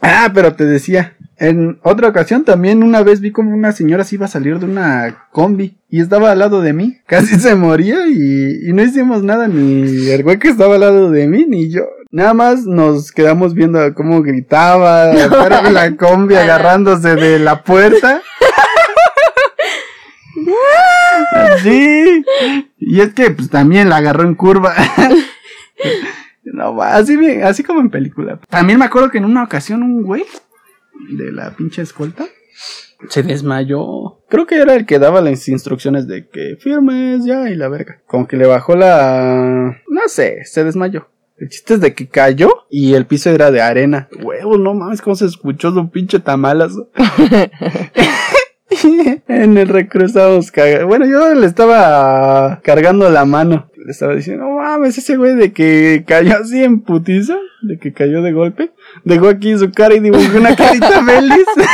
ah, pero te decía, en otra ocasión también una vez vi como una señora se iba a salir de una combi y estaba al lado de mí. Casi se moría y, y no hicimos nada, ni el güey que estaba al lado de mí, ni yo. Nada más nos quedamos viendo cómo gritaba fuera de la combi agarrándose de la puerta. Sí. Y es que pues también la agarró en curva. No, así, así como en película. También me acuerdo que en una ocasión un güey de la pinche escolta se desmayó. Creo que era el que daba las instrucciones de que firmes ya y la verga. Como que le bajó la... No sé, se desmayó. El chiste es de que cayó y el piso era de arena. Huevo, no mames, cómo se escuchó su pinche tamalazo. en el recreo estábamos cagando. Bueno, yo le estaba cargando la mano. Le estaba diciendo, no mames, ese güey de que cayó así en putiza, de que cayó de golpe, dejó aquí su cara y dibujó una carita feliz.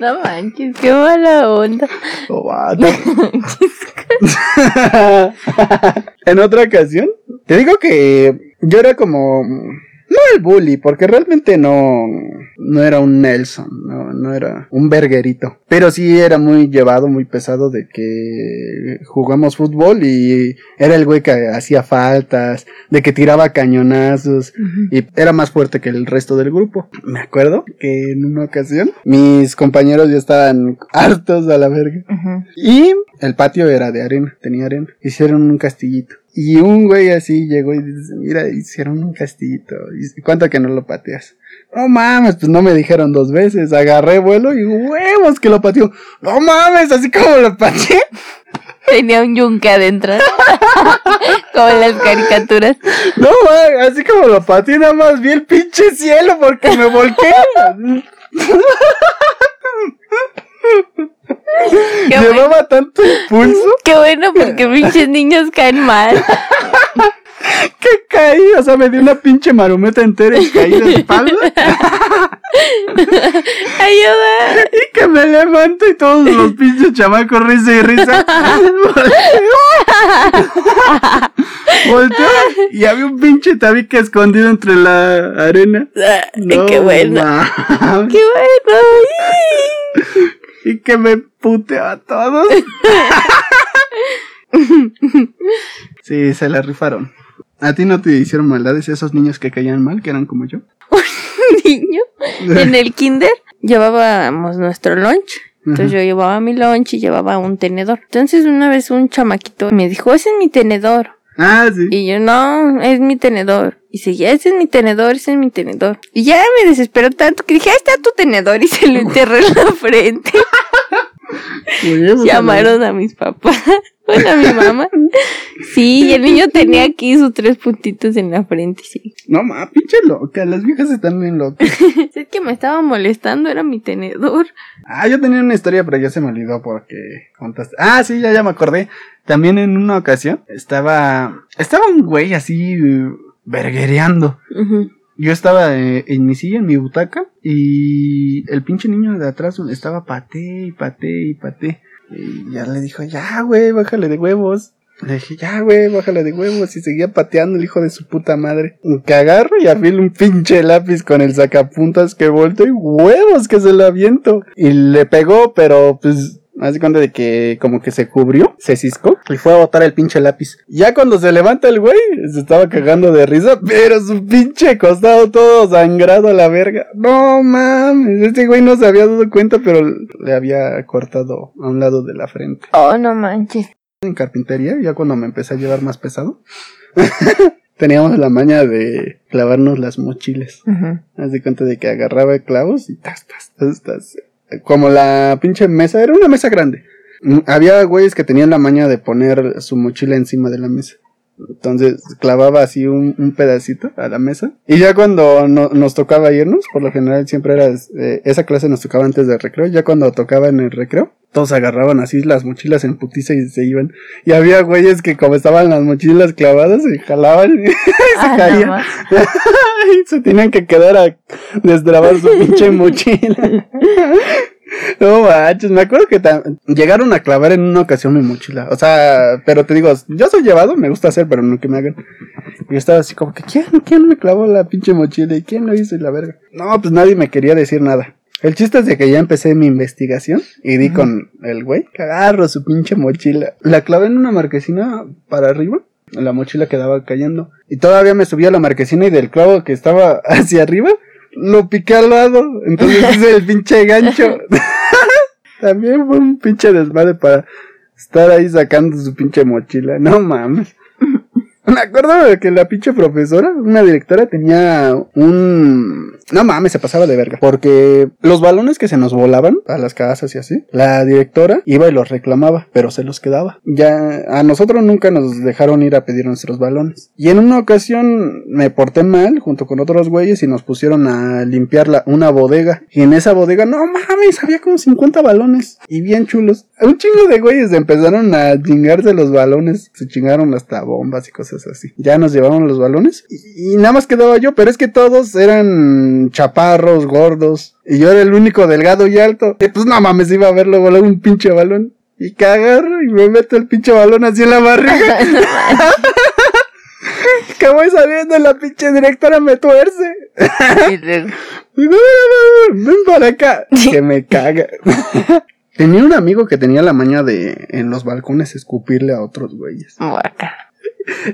No manches, qué mala onda. Oh, en otra ocasión, te digo que yo era como no el bully, porque realmente no no era un Nelson, no, no era un verguerito, pero sí era muy llevado, muy pesado de que jugamos fútbol y era el güey que hacía faltas, de que tiraba cañonazos y era más fuerte que el resto del grupo. Me acuerdo que en una ocasión mis compañeros ya estaban hartos a la verga. Y el patio era de arena, tenía arena. Hicieron un castillito. Y un güey así llegó y dice, mira, hicieron un castillito. ¿Y cuánto que no lo pateas? No mames, pues no me dijeron dos veces. Agarré vuelo y huevos que lo pateó. No mames, así como lo pateé. Tenía un yunque adentro. Como en las caricaturas. No mames, así como lo pateé, nada más vi el pinche cielo porque me volqué. Qué bueno, Llevaba tanto impulso qué bueno porque pinches niños caen mal. que caí. O sea, me di una pinche marometa entera y caí de espalda. ¡Ayuda! Y que me levanto y todos los pinches chamacos risa y risa. Volteo y había un pinche tabique escondido entre la arena. No, ¡Qué bueno! ¡Qué bueno! Y que me puteó a todos. Sí, se la rifaron. ¿A ti no te hicieron maldades esos niños que caían mal, que eran como yo? niño en el kinder llevábamos nuestro lunch. Entonces yo llevaba mi lunch y llevaba un tenedor. Entonces una vez un chamaquito me dijo, ese es mi tenedor. Ah, sí. Y yo, no, es mi tenedor. Y seguía, ese es mi tenedor, ese es mi tenedor. Y ya me desesperó tanto que dije, ahí está tu tenedor. Y se lo enterré en la frente. Llamaron a mis papás. Bueno, a mi mamá. Sí, y el niño tenía aquí sus tres puntitos en la frente, sí. No, ma, pinche loca. Las viejas están bien locas. Es que me estaba molestando, era mi tenedor. Ah, yo tenía una historia, pero ya se me olvidó porque contaste. Ah, sí, ya, ya me acordé. También en una ocasión estaba. Estaba un güey así. eh, verguereando. Ujú. Yo estaba eh, en mi silla, en mi butaca, y el pinche niño de atrás estaba paté y paté y paté. Y ya le dijo, ya, güey, bájale de huevos. Le dije, ya, güey, bájale de huevos. Y seguía pateando el hijo de su puta madre. Que agarro y afilo un pinche lápiz con el sacapuntas que volto y huevos que se lo aviento. Y le pegó, pero pues Hace cuenta de que como que se cubrió, se ciscó y fue a botar el pinche lápiz. Ya cuando se levanta el güey, se estaba cagando de risa, pero su pinche costado todo sangrado a la verga. No mames, este güey no se había dado cuenta, pero le había cortado a un lado de la frente. Oh, no manches. En carpintería, ya cuando me empecé a llevar más pesado, teníamos la maña de clavarnos las mochilas. Ujú. Haz de cuenta de que agarraba clavos y tas, tas, tas, tas. Como la pinche mesa, era una mesa grande. Mm, Había güeyes que tenían la maña de poner su mochila encima de la mesa. Entonces clavaba así un, un pedacito a la mesa. Y ya cuando no- nos tocaba irnos, por lo general siempre era, eh, esa clase nos tocaba antes del recreo. Ya cuando tocaba en el recreo, todos agarraban así las mochilas en putiza y se iban. Y había güeyes que como estaban las mochilas clavadas, se jalaban y se Ah, caían. Y se tenían que quedar a destrabar su pinche mochila. No manches, me acuerdo que llegaron a clavar en una ocasión mi mochila. O sea, pero te digo, yo soy llevado, me gusta hacer, pero no que me hagan. Y yo estaba así como que, ¿quién, quién me clavó la pinche mochila? ¿Y quién lo hizo? Y la verga. No, pues nadie me quería decir nada. El chiste es de que ya empecé mi investigación y di con el güey que agarro su pinche mochila. La clavé en una marquesina para arriba. La mochila quedaba cayendo. Y todavía me subí a la marquesina y del clavo que estaba hacia arriba, lo piqué al lado. Entonces hice el pinche gancho. También fue un pinche desmadre para estar ahí sacando su pinche mochila. No mames. Me acuerdo de que la pinche profesora, una directora, tenía un... No mames, se pasaba de verga. Porque los balones que se nos volaban a las casas y así, la directora iba y los reclamaba, pero se los quedaba. Ya a nosotros nunca nos dejaron ir a pedir nuestros balones. Y en una ocasión me porté mal junto con otros güeyes y nos pusieron a limpiar la, una bodega. Y en esa bodega, no mames, había como 50 balones. Y bien chulos. Un chingo de güeyes empezaron a chingarse los balones. Se chingaron hasta bombas y cosas así. Ya nos llevaron los balones. Y, y nada más quedaba yo, pero es que todos eran chaparros, gordos. Y yo era el único delgado y alto. Y pues no mames, iba a ver luego, luego un pinche balón. Y agarro y me meto el pinche balón así en la barriga. que voy saliendo la pinche directora me tuerce. Ven para acá. Que me caga. Tenía un amigo que tenía la maña de en los balcones escupirle a otros güeyes.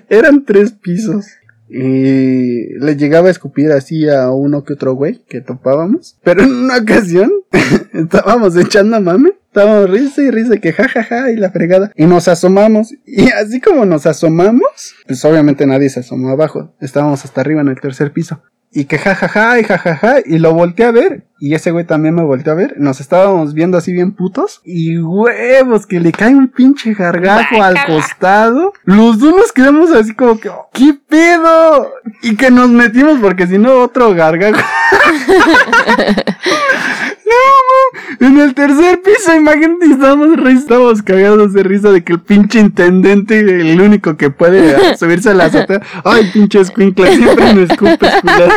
Eran tres pisos. Y le llegaba a escupir así a uno que otro güey que topábamos. Pero en una ocasión estábamos echando mame. Estábamos risa y risa que jajaja y la fregada. Y nos asomamos. Y así como nos asomamos, pues obviamente nadie se asomó abajo. Estábamos hasta arriba en el tercer piso. Y que jajaja y jajaja. Y lo volteé a ver. Y ese güey también me volteó a ver. Nos estábamos viendo así bien putos. Y huevos, que le cae un pinche gargajo al costado. Los dos nos quedamos así como que, "Oh, ¿qué pedo? Y que nos metimos porque si no otro gargajo. no, en el tercer piso, imagínate, estábamos, re- estábamos cagados de risa de que el pinche intendente, el único que puede subirse a la azotea. Ay, pinche escuincla, siempre me escupes, culero.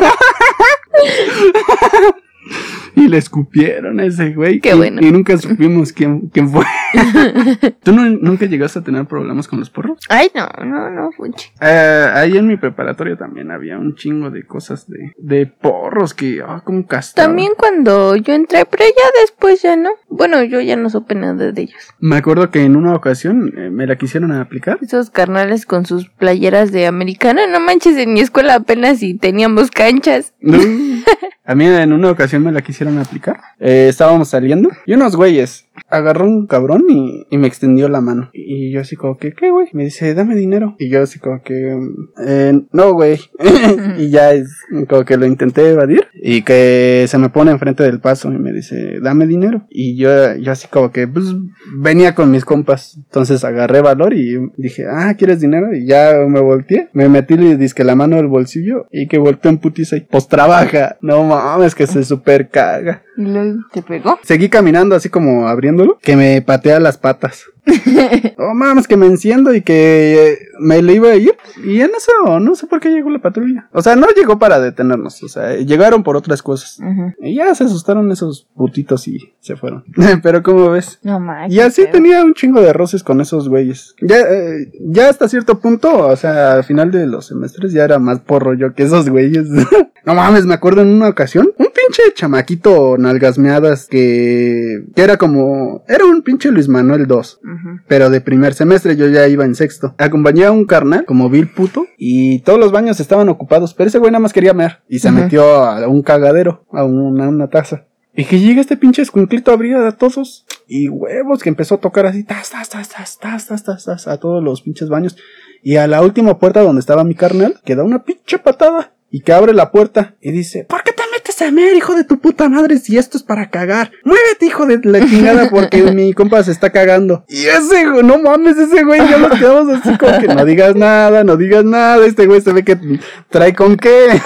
Y le escupieron a ese güey. Qué y, bueno. Y nunca supimos quién, quién fue. ¿Tú no- nunca llegaste a tener problemas con los porros? Ay, no, no, no, Funchi. Eh, ahí en mi preparatoria también había un chingo de cosas de, de porros que, ah, como castraban. También cuando yo entré, pero ya después ya no. Bueno, yo ya no supe nada de ellos. Me acuerdo que en una ocasión eh, me la quisieron aplicar. Esos carnales con sus playeras de americana, no manches, en mi escuela apenas si teníamos canchas. No. A mí en una ocasión me la quisieron aplicar. Eh, estábamos saliendo y unos güeyes agarró un cabrón y, y me extendió la mano. Y yo así como que, ¿qué güey? Me dice, dame dinero. Y yo así como que, eh, no güey. y ya es como que lo intenté evadir y que se me pone enfrente del paso y me dice, dame dinero. Y yo, yo así como que, pues venía con mis compas. Entonces agarré valor y dije, ah, ¿quieres dinero? Y ya me volteé. Me metí disque la mano al bolsillo y que volteó en putiza y pues trabaja. No mames, que se super caga. Y luego te pegó. Seguí caminando así como abriéndolo, que me patea las patas. Oh mames, que me enciendo y que eh, me le iba a ir. Y en eso, no sé por qué llegó la patrulla. O sea, no llegó para detenernos. O sea, llegaron por otras cosas. Y ya se asustaron esos putitos y se fueron. Pero como ves. No. Y así tenía un chingo de roces con esos güeyes. Ya, eh, ya hasta cierto punto, o sea, al final de los semestres ya era más porro yo que esos güeyes. no mames, me acuerdo en una ocasión, un pinche chamaquito nalgasmeadas que, que era como, era un pinche Luis Manuel 2. Ujú. Pero de primer semestre yo ya iba en sexto. Acompañé a un carnal, como vil puto, y todos los baños estaban ocupados, pero ese güey nada más quería mear. Y se metió a un cagadero, a una, una taza. Y que llega este pinche escuinclito a abrir a todos. Y huevos, que empezó a tocar así, tas, tas, tas, tas, tas, tas, tas, tas, a todos los pinches baños. Y a la última puerta donde estaba mi carnal, que da una pinche patada. Y que abre la puerta y dice, ¿por metes a mear, hijo de tu puta madre, si esto es para cagar? Muévete, hijo de la chingada, porque mi compa se está cagando. Y ese, no mames, ese güey, ya nos quedamos así como que no digas nada, no digas nada, este güey se ve que trae con qué.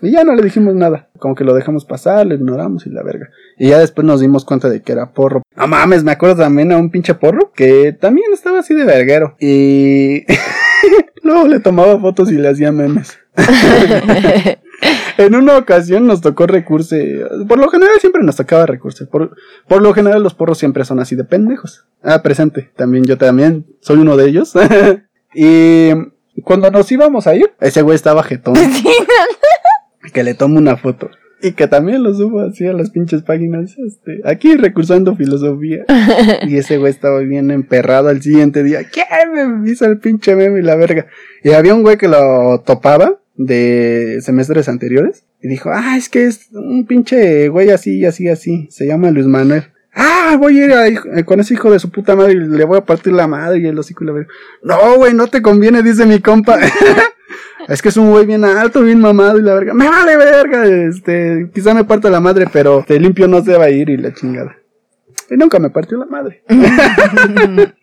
Y ya no le dijimos nada. Como que lo dejamos pasar, lo ignoramos y la verga. Y ya después nos dimos cuenta de que era porro. No mames, me acuerdo también a un pinche porro que también estaba así de verguero. Y luego le tomaba fotos y le hacía memes. En una ocasión nos tocó recurso. Por lo general siempre nos tocaba recurso. Por, por lo general los porros siempre son así de pendejos. Ah, presente. También yo también soy uno de ellos. y cuando nos íbamos a ir, ese güey estaba jetón. que le tomo una foto. Y que también lo subo así a las pinches páginas. Este, aquí recursando filosofía. y ese güey estaba bien emperrado al siguiente día. ¿Qué? Me hizo el pinche meme y la verga. Y había un güey que lo topaba de semestres anteriores. Y dijo, ah, es que es un pinche güey así, así, así. Se llama Luis Manuel. Ah, voy a ir a eh, con ese hijo de su puta madre y le voy a partir la madre y el hocico y la verga. No, güey, no te conviene, dice mi compa. Es que es un güey bien alto, bien mamado y la verga. Me vale verga, este, quizá me parta la madre, pero te limpio no se va a ir y la chingada. Y nunca me partió la madre.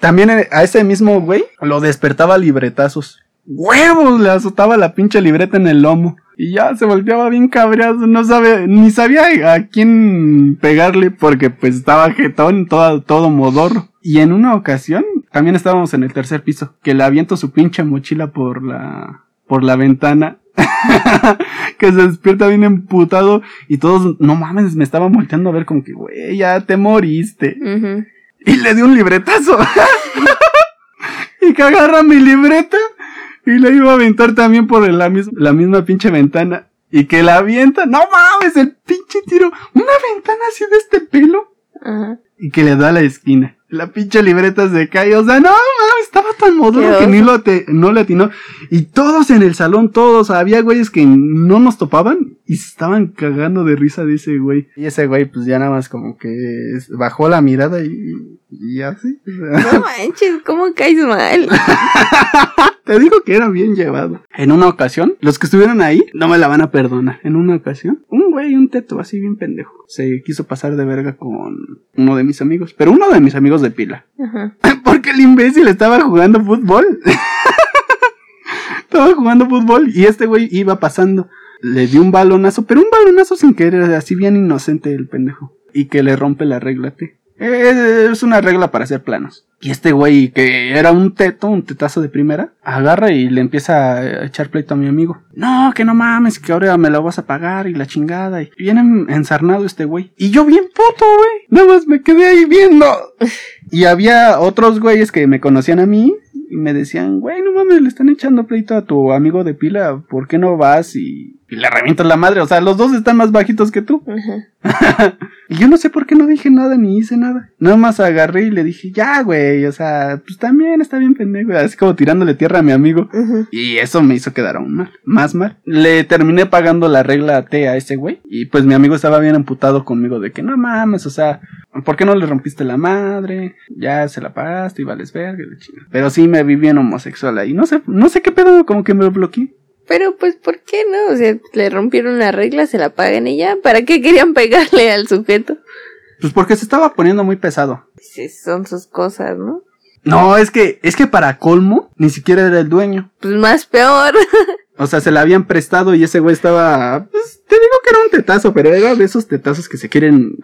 También eh, a ese mismo güey lo despertaba a libretazos. Huevos, le azotaba la pinche libreta en el lomo. Y ya se volteaba bien cabreado, no sabe, ni sabía a quién pegarle porque pues estaba jetón, todo, todo modorro. Y en una ocasión, también estábamos en el tercer piso, que le aviento su pinche mochila por la, por la ventana. que se despierta bien emputado y todos, no mames, me estaban volteando a ver como que, güey, ya te moriste. Y le di un libretazo. y que agarra mi libreta y le iba a aventar también por la, mis- la misma pinche ventana. Y que la avienta. No mames, el pinche tiro. Una ventana así de este pelo. Ajá. Y que le da a la esquina. La pinche libreta se cae. O sea, no mames, estaba tan modelo que ni lo te, no le atinó. Y todos en el salón, todos. Había güeyes que no nos topaban y se estaban cagando de risa de ese güey. Y ese güey, pues ya nada más como que bajó la mirada y, y así. o sea. No manches, ¿cómo caes mal? Te digo que era bien llevado. En una ocasión, los que estuvieron ahí no me la van a perdonar. En una ocasión, un güey, un teto así bien pendejo, se quiso pasar de verga con uno de mis amigos, pero uno de mis amigos de pila. Ajá. Porque el imbécil estaba jugando fútbol. estaba jugando fútbol y este güey iba pasando. Le dio un balonazo, pero un balonazo sin querer, así bien inocente el pendejo. Y que le rompe la regla T. Es, es una regla para hacer planos. Y este güey, que era un teto, un tetazo de primera, agarra y le empieza a echar pleito a mi amigo. No, que no mames, que ahora me la vas a pagar y la chingada. Y viene ensarnado este güey. Y yo bien puto, güey. Nada más me quedé ahí viendo. Y había otros güeyes que me conocían a mí y me decían, güey, no mames, le están echando pleito a tu amigo de pila, ¿por qué no vas y, y le revientas la madre? O sea, los dos están más bajitos que tú. y yo no sé por qué no dije nada ni hice nada. Nada más agarré y le dije, ya, güey, o sea, pues también está bien pendejo, así como tirándole tierra a mi amigo. Y eso me hizo quedar aún mal, más mal. Le terminé pagando la regla T a ese güey y pues mi amigo estaba bien amputado conmigo de que no mames, o sea, ¿por qué no le rompiste la madre? Ya se la pagaste y vales verga. Pero sí me vi bien homosexual ahí. No sé, no sé qué pedo, como que me bloqueé. Pero pues, ¿por qué no? O sea, le rompieron la regla, se la pagan y ya. ¿Para qué querían pegarle al sujeto? Pues porque se estaba poniendo muy pesado. Sí, son sus cosas, ¿no? No, es que, es que para colmo, ni siquiera era el dueño. Pues más peor. O sea, se la habían prestado y ese güey estaba, pues te digo que era un tetazo, pero era de esos tetazos que se quieren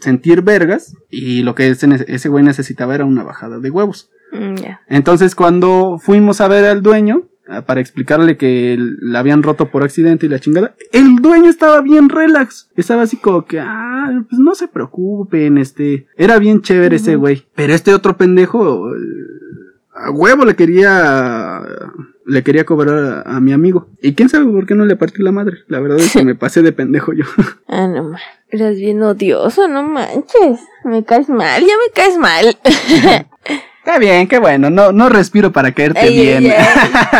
sentir vergas y lo que ese, ese güey necesitaba era una bajada de huevos. Mm, ya. Entonces cuando fuimos a ver al dueño, para explicarle que la habían roto por accidente y la chingada, el dueño estaba bien relax. Estaba así como que, ah, pues no se preocupen, este, era bien chévere ese güey. Pero este otro pendejo, eh, a huevo le quería, le quería cobrar a, a mi amigo. Y quién sabe por qué no le partí la madre. La verdad es que me pasé de pendejo yo. Ah, no ma. Eras bien odioso, no manches. Me caes mal, ya me caes mal. Está bien, qué bueno, no, no respiro para caerte bien.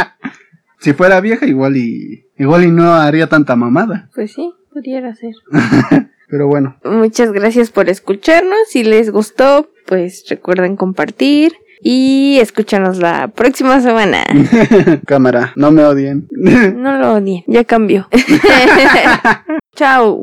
si fuera vieja, igual y, igual y no haría tanta mamada. Pues sí, pudiera ser. Pero bueno, Muchas gracias por escucharnos. Si les gustó, pues recuerden compartir y escúchanos la próxima semana. cámara, no me odien. No lo odien, ya cambió. Chao.